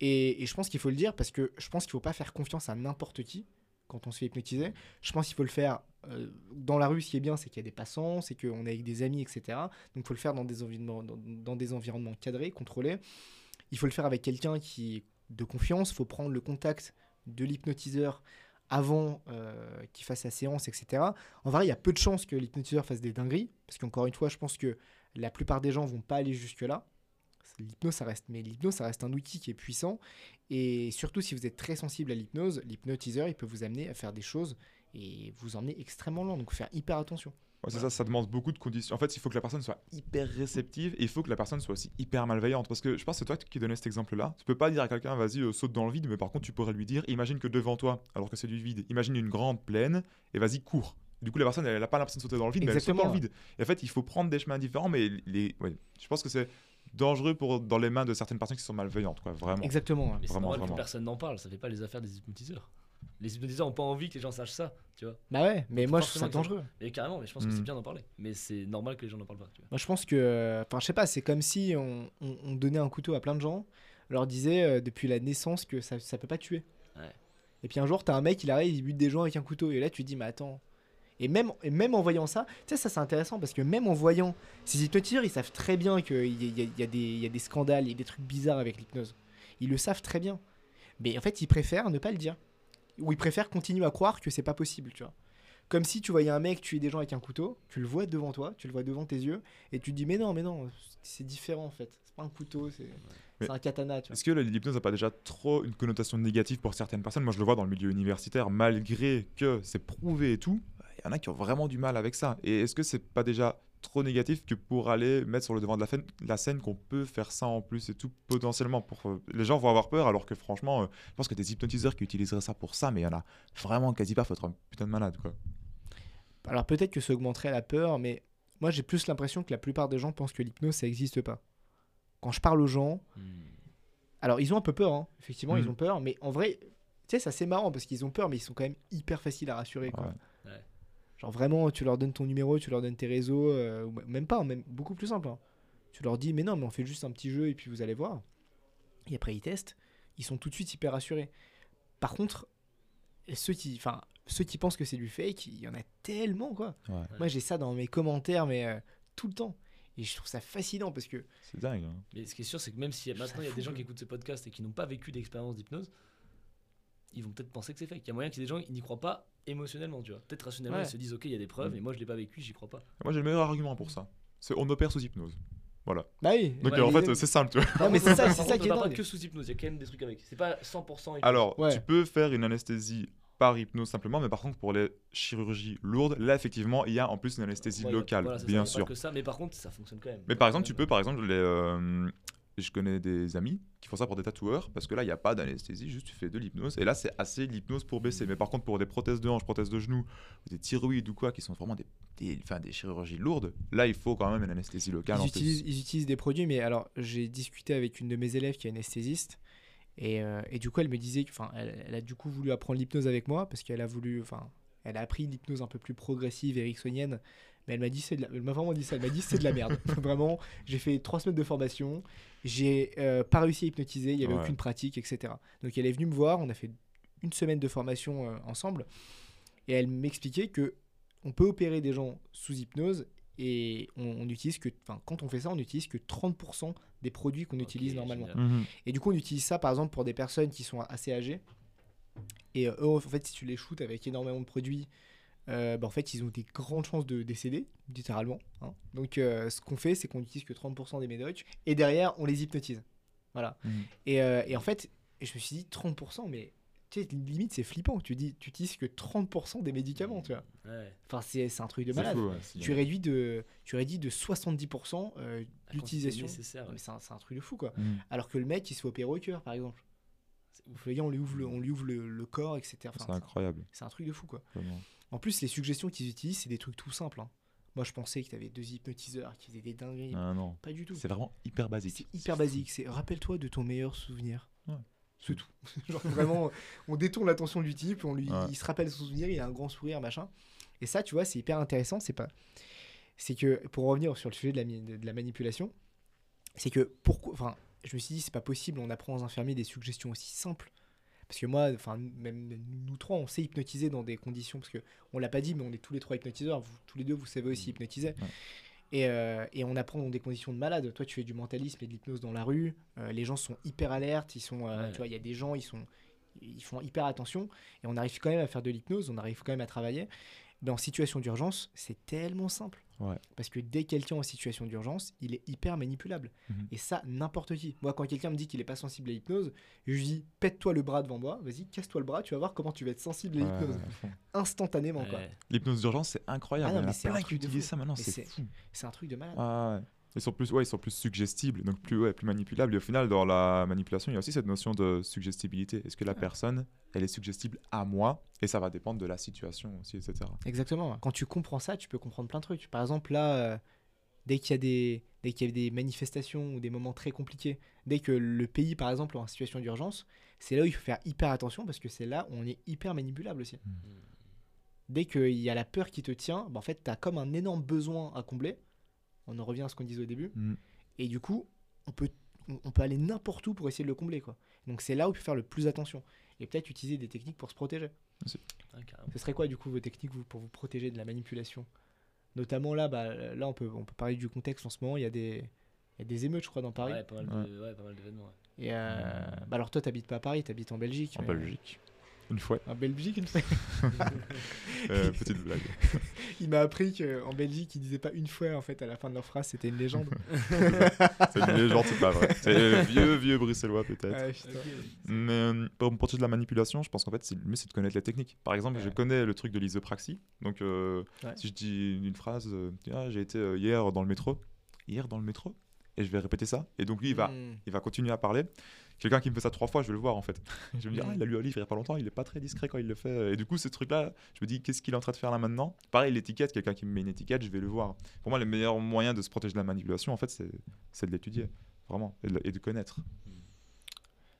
Et, je pense qu'il faut le dire parce que je pense qu'il faut pas faire confiance à n'importe qui quand on se fait hypnotiser. Je pense qu'il faut le faire euh, dans la rue. Ce qui est bien, c'est qu'il y a des passants, c'est qu'on est avec des amis, etc. Donc il faut le faire dans des environnements, cadrés, contrôlés. Il faut le faire avec quelqu'un qui de confiance. Il faut prendre le contact de l'hypnotiseur avant euh, qu'il fasse sa séance, etc. En vrai, il y a peu de chances que l'hypnotiseur fasse des dingueries, parce qu'encore une fois, je pense que la plupart des gens vont pas aller jusque-là. L'hypnose, ça reste, mais l'hypnose, ça reste un outil qui est puissant. Et surtout, si vous êtes très sensible à l'hypnose, l'hypnotiseur, il peut vous amener à faire des choses et vous emmener extrêmement loin. Donc, faire hyper attention. Ouais, c'est ça, ça demande beaucoup de conditions. En fait, il faut que la personne soit hyper réceptive et il faut que la personne soit aussi hyper malveillante. Parce que je pense que c'est toi qui donnais cet exemple-là. Tu peux pas dire à quelqu'un, vas-y, euh, saute dans le vide, mais par contre, tu pourrais lui dire, imagine que devant toi, alors que c'est du vide, imagine une grande plaine et vas-y, cours. Du coup, la personne, elle n'a pas l'impression de sauter dans le vide, mais elle saute Exactement, dans le vide. Et en fait, il faut prendre des chemins différents, mais les... ouais, je pense que c'est dangereux pour, dans les mains de certaines personnes qui sont malveillantes, quoi, vraiment. Exactement. Mais c'est Vraiment, normal que vraiment. personne n'en parle, ça fait pas les affaires des hypnotiseurs. Les hypnotiseurs ont pas envie que les gens sachent ça, tu vois. Bah ouais, mais Donc, moi, je trouve ça dangereux. Et carrément, mais je pense que c'est bien d'en parler. Mais c'est normal que les gens n'en parlent pas, tu vois. Moi, je pense que. Enfin, je sais pas, c'est comme si on, on- on donnait un couteau à plein de gens, on leur disait euh, depuis la naissance que ça, ça peut pas tuer. Ouais. Et puis un jour, t'as un mec, il arrive, il bute des gens avec un couteau. Et là, tu te dis, mais attends. Et même, et même en voyant ça, tu sais, ça c'est intéressant parce que même en voyant ces hypnotiseurs, ils savent très bien qu'il y, y y y a des scandales, il y a des trucs bizarres avec l'hypnose. Ils le savent très bien. Mais en fait, ils préfèrent ne pas le dire. Ou ils préfèrent continuer à croire que c'est pas possible, tu vois. Comme si tu voyais un mec tuer des gens avec un couteau, tu le vois devant toi, tu le vois devant tes yeux, et tu te dis, mais non, mais non, c'est différent en fait. C'est pas un couteau, c'est un katana, tu vois. Est-ce que l'hypnose n'a pas déjà trop une connotation négative pour certaines personnes? Moi, je le vois dans le milieu universitaire, malgré que c'est prouvé et tout, y en a qui ont vraiment du mal avec ça. Et est-ce que c'est pas déjà trop négatif que pour aller mettre sur le devant de la, scène- la scène qu'on peut faire ça en plus et tout potentiellement pour euh, les gens vont avoir peur alors que franchement euh, je pense que des hypnotiseurs qui utiliseraient ça pour ça mais il y en a vraiment quasi pas faut être un putain de malade quoi Alors peut-être que ça augmenterait la peur, mais moi j'ai plus l'impression que la plupart des gens pensent que l'hypnose ça existe pas. Quand je parle aux gens, Mm. alors ils ont un peu peur, hein. effectivement ils ont peur, mais en vrai, tu sais, c'est assez marrant parce qu'ils ont peur, mais ils sont quand même hyper faciles à rassurer. quoi. Ouais. Ouais. Genre vraiment, tu leur donnes ton numéro, tu leur donnes tes réseaux, euh, ou même pas, même beaucoup plus simple. hein. Tu leur dis, mais non, mais on fait juste un petit jeu et puis vous allez voir. Et après ils testent, ils sont tout de suite hyper rassurés. Par contre, ceux qui, enfin, ceux qui pensent que c'est du fake, il y en a tellement quoi. Ouais. Moi j'ai ça dans mes commentaires, mais euh, tout le temps. Et je trouve ça fascinant parce que c'est dingue hein. Mais ce qui est sûr, c'est que même si maintenant il y a des gens qui écoutent ce podcast et qui n'ont pas vécu d'expérience d'hypnose, ils vont peut-être penser que c'est fake. Il y a moyen ait des gens qui n'y croient pas émotionnellement, tu vois. Peut-être rationnellement, Ouais. ils se disent, ok, il y a des preuves, Mm. et moi je l'ai pas vécu, j'y crois pas. moi j'ai le meilleur argument pour ça c'est on opère sous hypnose voilà Bah oui. donc Ouais, euh, en mais- fait c'est simple tu vois Non, mais c'est ça, c'est ça qui est parle pas dingue. que sous hypnose, il y a quand même des trucs avec. C'est pas 100% hypnose. Alors, Ouais. tu peux faire une anesthésie par hypnose simplement, mais par contre, pour les chirurgies lourdes, là, effectivement, il y a en plus une anesthésie Ouais, locale, voilà, ça, bien il y a pas sûr. que ça, mais par contre, ça fonctionne quand même. Mais par exemple, tu peux, par exemple, les, euh, je connais des amis qui font ça pour des tatoueurs, parce que là, il n'y a pas d'anesthésie, juste tu fais de l'hypnose, et là, c'est assez l'hypnose pour baisser. Mais par contre, pour des prothèses de hanche, prothèses de genoux, ou des thyroïdes ou quoi, qui sont vraiment des, des, enfin, des chirurgies lourdes, là, il faut quand même une anesthésie locale. Ils utilisent, ils utilisent des produits, mais alors j'ai discuté avec une de mes élèves qui est anesthésiste. Et, euh, et du coup, elle me disait enfin, elle, elle a du coup voulu apprendre l'hypnose avec moi parce qu'elle a voulu, enfin, elle a appris l'hypnose un peu plus progressive, ericksonienne. Mais elle m'a dit, c'est de la- elle m'a vraiment dit ça. Elle m'a dit, c'est de la merde. vraiment, j'ai fait trois semaines de formation, j'ai euh, pas réussi à hypnotiser, il y avait Ouais. aucune pratique, etc. Donc elle est venue me voir, on a fait une semaine de formation euh, ensemble, et elle m'expliquait que on peut opérer des gens sous hypnose et on, on utilise que, enfin, quand on fait ça, on n'utilise que 30% des produits qu'on utilise normalement. Mhm. Et du coup, on utilise ça par exemple pour des personnes qui sont assez âgées Et euh, eux, en fait, si tu les shootes avec énormément de produits, euh, bah, en fait, ils ont des grandes chances de décéder, littéralement. hein. Donc, euh, ce qu'on fait, c'est qu'on n'utilise que 30% des médocs. Et derrière, on les hypnotise. Voilà. Et, euh, et en fait, je me suis dit 30%, mais tu sais, limite, c'est flippant. Tu dis, tu utilises que 30% des médicaments, tu vois. Ouais. Enfin, c'est un truc de malade. fou, ouais, c'est- Tu réduis de, tu réduis de 70% euh, La quantité l'utilisation. C'est un, un truc de fou, quoi. Mhm. Alors que le mec, il se fait opérer au cœur, par exemple. Le gars, on lui ouvre le, on lui ouvre le, le corps, etc. Enfin, C'est incroyable. c'est un truc de fou, quoi. vraiment. En plus, les suggestions qu'ils utilisent, c'est des trucs tout simples. hein. Moi, je pensais que tu avais deux hypnotiseurs qui faisaient des dingueries. Ah non. Pas du tout. C'est vraiment hyper basique. C'est hyper basique. C'est rappelle-toi de ton meilleur souvenir. Ouais. C'est tout. Genre vraiment, on détourne l'attention du type, on lui, Ouais. il se rappelle son souvenir, il a un grand sourire, machin. Et ça, tu vois, c'est hyper intéressant. C'est pas, c'est que pour revenir sur le sujet de la, de la manipulation, c'est que pourquoi, enfin, je me suis dit, c'est pas possible. On apprend aux infirmiers des suggestions aussi simples. Parce que moi, enfin, même nous trois, on sait hypnotiser dans des conditions, parce que on l'a pas dit, mais on est tous les trois hypnotiseurs. Vous- tous les deux, vous savez aussi hypnotiser. Ouais. Et, euh, et on apprend dans des conditions de malade. Toi, tu fais du mentalisme et de l'hypnose dans la rue. euh, les gens sont hyper alertes. Ils sont, euh, Ouais. tu vois, il y a des gens, ils sont, ils font hyper attention. Et on arrive quand même à faire de l'hypnose. On arrive quand même à travailler. Mais en situation d'urgence, c'est tellement simple. Ouais. Parce que dès quelqu'un en situation d'urgence, il est hyper manipulable. Mhm. Et ça, n'importe qui. Moi, quand quelqu'un me dit qu'il est pas sensible à l'hypnose, je lui dis pète-toi le bras devant moi, vas-y, casse-toi le bras, tu vas voir comment tu vas être sensible à l'hypnose. Instantanément, quoi. L'hypnose d'urgence, c'est incroyable. Ah non, mais a c'est un truc de fou. ça maintenant, c'est. C'est un truc de malade. Ils sont plus, ouais, ils sont plus suggestibles, donc plus, ouais, plus manipulables. Et au final, dans la manipulation, il y a aussi cette notion de suggestibilité. Est-ce que la Ouais. personne, elle est suggestible à moi? Et ça va dépendre de la situation aussi, etc. Exactement. Quand tu comprends ça, tu peux comprendre plein de trucs. Par exemple, là, euh, dès qu'il y a des dès qu'il y a des manifestations ou des moments très compliqués, dès que le pays, par exemple, est en situation d'urgence, c'est là où il faut faire hyper attention parce que c'est là où on est hyper manipulable aussi. Mm. Dès qu'il y a la peur qui te tient, bah, en fait, tu as comme un énorme besoin à combler. On en revient à ce qu'on disait au début. Mm. Et du coup, on peut, on peut aller n'importe où pour essayer de le combler. Quoi. Donc c'est là où il faut faire le plus attention. Et peut-être utiliser des techniques pour se protéger. Ouais, carrément. Ce serait quoi du coup vos techniques vous, pour vous protéger de la manipulation? Notamment là, bah, là on peut, on peut parler du contexte en ce moment. Il y a des, il y a des émeutes, je crois, dans Paris. Ouais, pas mal de- ouais, pas mal d'événements. ouais. Et euh, bah, alors toi, t'habites pas à Paris, t'habites en Belgique. En mais- Belgique. Une fois. En Belgique, une fois. Euh, petite blague. Il m'a appris qu'en Belgique, ils disaient pas une fois en fait à la fin de leur phrase, c'était une légende. C'est une légende, c'est pas vrai. C'est vieux, vieux bruxellois peut-être. Mais euh, pour me protéger de la manipulation, je pense qu'en fait, c'est- le mieux, c'est de connaître les techniques. Par exemple, je connais le truc de l'isopraxie. Donc, euh, Ouais. si je dis une phrase, euh, Ah, j'ai été hier dans le métro. Hier dans le métro? Et je vais répéter ça. Et donc, lui, il va, Hmm. il va continuer à parler. Quelqu'un qui me fait ça trois fois, je vais le voir en fait. je vais me dire, ah, il a lu un livre il y a pas longtemps, il est pas très discret quand il le fait. Et du coup, ce truc-là, je me dis, qu'est-ce qu'il est en train de faire là maintenant? Pareil, l'étiquette, quelqu'un qui me met une étiquette, je vais le voir. Pour moi, le meilleur moyen de se protéger de la manipulation, en fait, c'est c'est de l'étudier. Vraiment. Et de, et de connaître.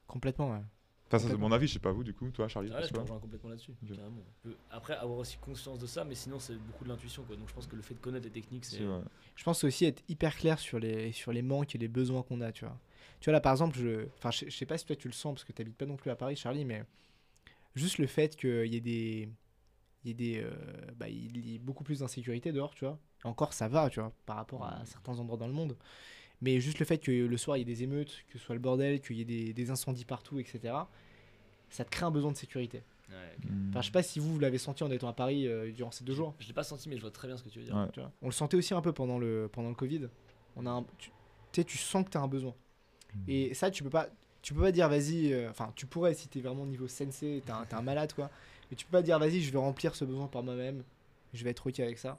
Complètement, ouais. Enfin, ça, c'est mon avis, je sais pas vous, du coup, toi, Charlie. Ah Ouais, je rejoins complètement là-dessus. Ok. carrément. On peut Après, avoir aussi conscience de ça, mais sinon, c'est beaucoup de l'intuition. quoi. Donc, je pense que le fait de connaître les techniques, c'est. Je pense aussi être hyper clair sur les, sur les manques et les besoins qu'on a, tu vois. Tu vois, là, par exemple, je, enfin, je, je sais pas si toi tu le sens, parce que tu n'habites pas non plus à Paris, Charlie, mais juste le fait qu'il y ait des... Il y ait des euh, bah, il y ait beaucoup plus d'insécurité dehors, tu vois. Encore, ça va, tu vois, par rapport à certains endroits dans le monde. Mais juste le fait que le soir, il y ait des émeutes, que ce soit le bordel, qu'il y ait des, des incendies partout, etc., ça te crée un besoin de sécurité. Ouais, ok. Mm. Enfin, je sais pas si vous, vous l'avez senti en étant à Paris euh, durant ces deux jours. Je l'ai pas senti, mais je vois très bien ce que tu veux dire. Ouais. Tu vois. On le sentait aussi un peu pendant le, pendant le Covid. On a un- tu, tu sais, tu sens que tu as un besoin. Et ça, tu peux pas, tu peux pas dire vas-y. euh, Enfin, tu pourrais si tu es vraiment niveau sensei, tu es, un malade, quoi. Mais tu peux pas dire vas-y, je vais remplir ce besoin par moi-même. Je vais être OK avec ça.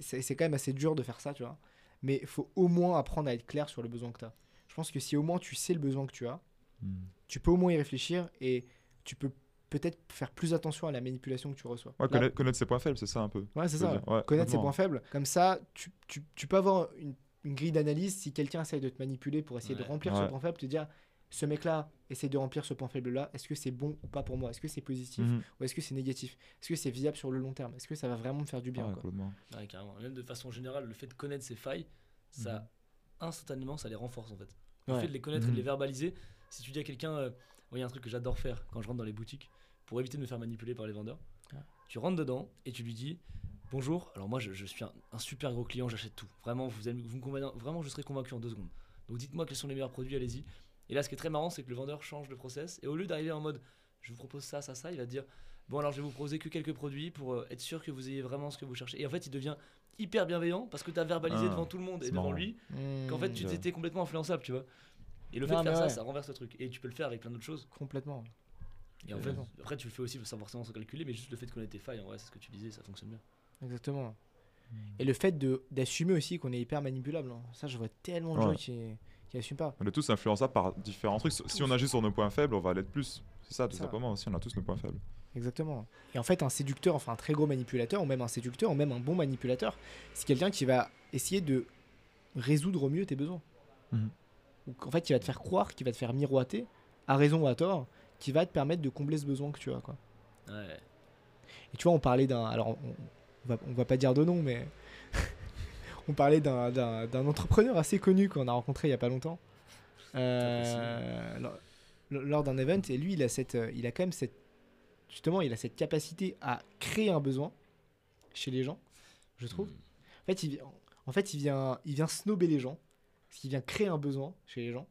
C'est- quand même assez dur de faire ça, tu vois. Mais il faut au moins apprendre à être clair sur le besoin que tu as. Je pense que si au moins tu sais le besoin que tu as, Mm. tu peux au moins y réfléchir et tu peux peut-être faire plus attention à la manipulation que tu reçois. Ouais, Là- connaître, connaître ses points faibles, c'est ça un peu. Ouais, c'est ça. Ouais, Connaître ses points faibles. Comme ça, tu, tu, tu peux avoir une, une grille d'analyse si quelqu'un essaye de te manipuler pour essayer de Ouais. remplir ce point faible, te dire ce mec-là essaye de remplir ce point faible-là, est-ce que c'est bon ou pas pour moi? Est-ce que c'est positif Mhm. ou est-ce que c'est négatif? Est-ce que c'est viable sur le long terme? Est-ce que ça va vraiment me faire du bien Ouais, quoi? complètement. Ouais, carrément. Même de façon générale, le fait de connaître ses failles, ça Mhm. instantanément, ça les renforce en fait. Le Ouais. fait de les connaître et de Mhm. les verbaliser. Si tu dis à quelqu'un, euh, il y a un truc que j'adore faire quand je rentre dans les boutiques pour éviter de me faire manipuler par les vendeurs. Ouais. Tu rentres dedans et tu lui dis bonjour. Alors moi, je, je suis un, un super gros client, j'achète tout. Vraiment, vous, allez- vous me convainc- vraiment, je serai convaincu en deux secondes. Donc dites-moi quels sont les meilleurs produits, allez-y. Et là, ce qui est très marrant, c'est que le vendeur change de process et au lieu d'arriver en mode je vous propose ça, ça, ça. Il va dire, bon, alors je vais vous proposer que quelques produits pour euh, être sûr que vous ayez vraiment ce que vous cherchez. Et en fait, il devient hyper bienveillant parce que tu as verbalisé Ah, devant tout le monde et devant marrant. lui Hmm, qu'en fait, tu Ouais. t'étais complètement influençable, tu vois. Et le fait Non, de faire ça, ça renverse le truc. Et tu peux le faire avec plein d'autres choses. Complètement. Et en fait, après, tu le fais aussi sans forcément se calculer, mais juste le fait de connaître tes failles, en vrai, c'est ce que tu disais, ça fonctionne bien. Exactement. Et le fait de d'assumer aussi qu'on est hyper manipulable. hein. Ça, je vois tellement de gens qui, qui assument pas. On est tous influençables par différents trucs. Si on agit sur nos points faibles, on va l'être plus. C'est ça, tout Ça. simplement aussi. On a tous nos points faibles. Exactement. Et en fait, un séducteur, enfin un très gros manipulateur, ou même un séducteur, ou même un bon manipulateur, c'est quelqu'un qui va essayer de résoudre au mieux tes besoins. Ou qu'en fait, qui va te faire croire, qui va te faire miroiter, à raison ou à tort, qui va te permettre de combler ce besoin que tu as. Quoi. Ouais. Et tu vois, on parlait d'un. Alors, on, on va, on va pas dire de nom, mais. on parlait d'un- d'un d'un entrepreneur assez connu qu'on a rencontré il y a pas longtemps. Euh, lors lors d'un event. Et lui, il a, cette, euh, il a quand même cette. Justement, il a cette capacité à créer un besoin chez les gens, je trouve. Mm. En fait, il, en fait, il vient, il vient snober les gens, parce qu'il vient créer un besoin chez les gens,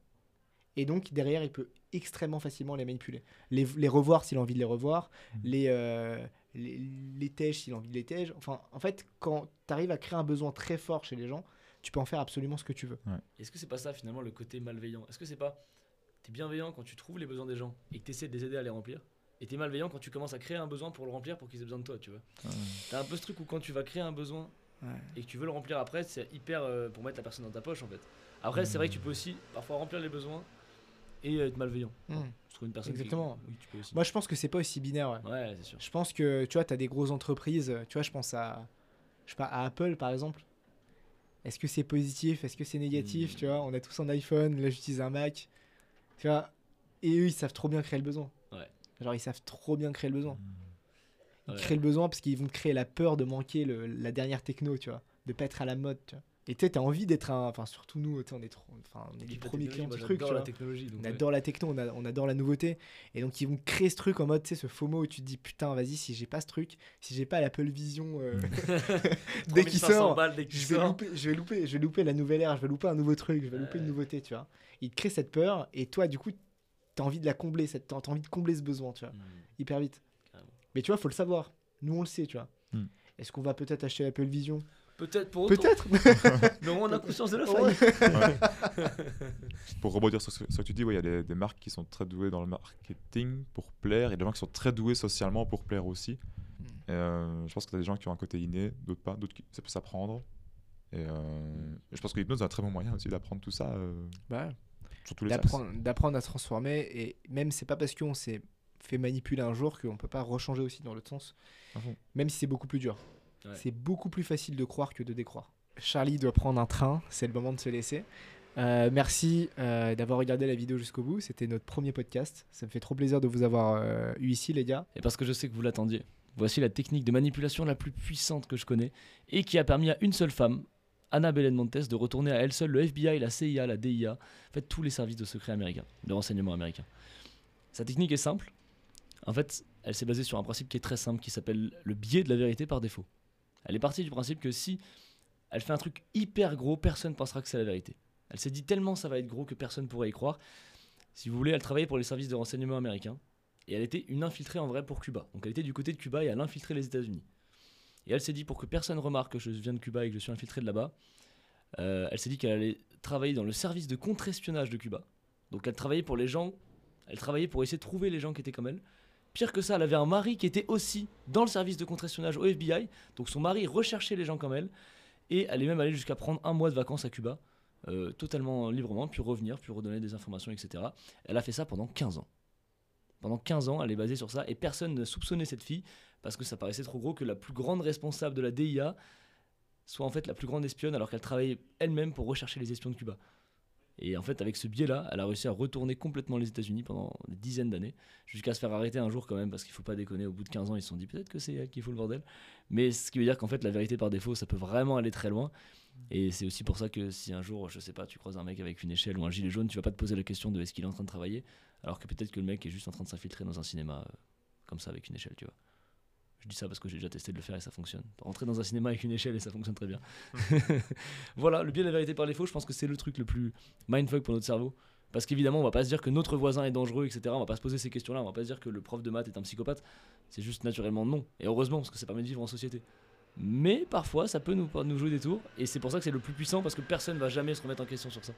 et donc derrière, il peut extrêmement facilement les manipuler, les, les revoir s'il a envie de les revoir, Mhm. les, euh, les, les tèges s'il a envie de les tèges. Enfin, en fait, quand tu arrives à créer un besoin très fort chez les gens, tu peux en faire absolument ce que tu veux. Est-ce que c'est pas ça finalement le côté malveillant? Est-ce que c'est pas. T'es bienveillant quand tu trouves les besoins des gens et que t'essaies de les aider à les remplir? Et t'es malveillant quand tu commences à créer un besoin pour le remplir pour qu'ils aient besoin de toi, tu vois? T'as un peu ce truc où quand tu vas créer un besoin et que tu veux le remplir après, c'est hyper euh, pour mettre la personne dans ta poche en fait. Après, c'est vrai que tu peux aussi parfois remplir les besoins et être malveillant. Hmm. Je trouve une personne qui- Exactement. Oui, tu peux aussi. Moi, je pense que c'est pas aussi binaire. ouais. Ouais, c'est sûr. Je pense que, tu vois, tu as des grosses entreprises, tu vois, je pense à, je sais pas, à Apple par exemple. Est-ce que c'est positif? Est-ce que c'est négatif? Hmm. Tu vois, on a tous un iPhone, là j'utilise un Mac. Tu vois, et eux ils savent trop bien créer le besoin. Ouais. Genre ils savent trop bien créer le besoin. Ils Ouais. créent le besoin parce qu'ils vont créer la peur de manquer le- la dernière techno, tu vois, de pas être à la mode, tu vois. Et tu sais, t'as envie d'être un. Enfin, surtout nous, tu on est, trop, on est les premiers clients du truc, tu j'adore la technologie. donc, On ouais. adore la techno, on, a- on adore la nouveauté. Et donc, ils vont créer ce truc en mode, tu sais, ce FOMO où tu te dis, putain, vas-y, si j'ai pas ce truc, si j'ai pas l'Apple Vision euh, dès qu'il 3500 sort, balles dès qu'il je vais, sort. louper, je, vais louper, je vais louper la nouvelle ère, je vais louper un nouveau truc, je vais louper une nouveauté, tu vois. Il te crée cette peur, et toi, du coup, t'as envie de la combler, cette- t'as t'as envie de combler ce besoin, tu vois, Hmm. hyper vite. Carrément. Mais tu vois, faut le savoir. Nous, on le sait, tu vois. Hmm. Est-ce qu'on va peut-être acheter l'Apple Vision? Peut-être pour autant. Peut-être Mais au moins, on a conscience de la Ouais. faille. Pour rebondir sur ce, que tu dis, ouais, il y a des, des marques qui sont très douées dans le marketing pour plaire et des gens qui sont très doués socialement pour plaire aussi. Mm. Et, euh, je pense que tu as des gens qui ont un côté inné, d'autres pas, d'autres qui ça peut s'apprendre. Et euh, je pense que l'hypnose est un très bon moyen aussi d'apprendre tout ça euh, Bah, sur tous les axes. d'apprendre d'apprendre à se transformer et même c'est pas parce qu'on s'est fait manipuler un jour qu'on peut pas rechanger aussi dans l'autre sens même si c'est beaucoup plus dur Ouais. c'est beaucoup plus facile de croire que de décroire Charlie doit prendre un train c'est le moment de se laisser Euh, merci euh, d'avoir regardé la vidéo jusqu'au bout c'était notre premier podcast ça me fait trop plaisir de vous avoir euh, eu ici les gars Et parce que je sais que vous l'attendiez, voici la technique de manipulation la plus puissante que je connais et qui a permis à une seule femme, Anna Belen Montes, de retourner à elle seule le FBI, la CIA, la DIA, en fait tous les services de secret américains, de renseignement américains. Sa technique est simple. En fait, elle s'est basée sur un principe qui est très simple, qui s'appelle le biais de la vérité par défaut. Elle est partie du principe que si elle fait un truc hyper gros, personne pensera que c'est la vérité. Elle s'est dit tellement ça va être gros que personne pourrait y croire. Si vous voulez, elle travaillait pour les services de renseignement américains et elle était une infiltrée en vrai pour Cuba. Donc elle était du côté de Cuba et elle infiltrait les États-Unis. Et elle s'est dit pour que personne remarque que je viens de Cuba et que je suis infiltré de là-bas, euh, elle s'est dit qu'elle allait travailler dans le service de contre-espionnage de Cuba. Donc elle travaillait pour les gens, elle travaillait pour essayer de trouver les gens qui étaient comme elle. Pire que ça, elle avait un mari qui était aussi dans le service de contre-espionnage au FBI. Donc son mari recherchait les gens comme elle. Et elle est même allée jusqu'à prendre un mois de vacances à Cuba, euh, totalement librement, puis revenir, puis redonner des informations, etc. Elle a fait ça pendant 15 ans. Pendant 15 ans, elle est basée sur ça, et personne ne soupçonnait cette fille, parce que ça paraissait trop gros que la plus grande responsable de la DIA soit en fait la plus grande espionne, alors qu'elle travaillait elle-même pour rechercher les espions de Cuba. Et en fait, avec ce biais-là, elle a réussi à retourner complètement les États-Unis pendant des dizaines d'années, jusqu'à se faire arrêter un jour quand même, parce qu'il faut pas déconner, au bout de 15 ans, ils se sont dit peut-être que c'est elle qui fout le bordel. Mais ce qui veut dire qu'en fait, la vérité par défaut, ça peut vraiment aller très loin. Et c'est aussi pour ça que si un jour, je sais pas, tu croises un mec avec une échelle ou un gilet jaune, tu vas pas te poser la question de est-ce qu'il est en train de travailler, alors que peut-être que le mec est juste en train de s'infiltrer dans un cinéma euh, comme ça avec une échelle, tu vois. Je dis ça parce que j'ai déjà testé de le faire et ça fonctionne. Rentrer dans un cinéma avec une échelle et ça fonctionne très bien. voilà, le biais de la vérité par défaut, je pense que c'est le truc le plus mindfuck pour notre cerveau. Parce qu'évidemment, on va pas se dire que notre voisin est dangereux, etc. On va pas se poser ces questions-là. On va pas se dire que le prof de maths est un psychopathe. C'est juste naturellement non. Et heureusement, parce que ça permet de vivre en société. Mais parfois, ça peut nous, nous jouer des tours. Et c'est pour ça que c'est le plus puissant, parce que personne va jamais se remettre en question sur ça.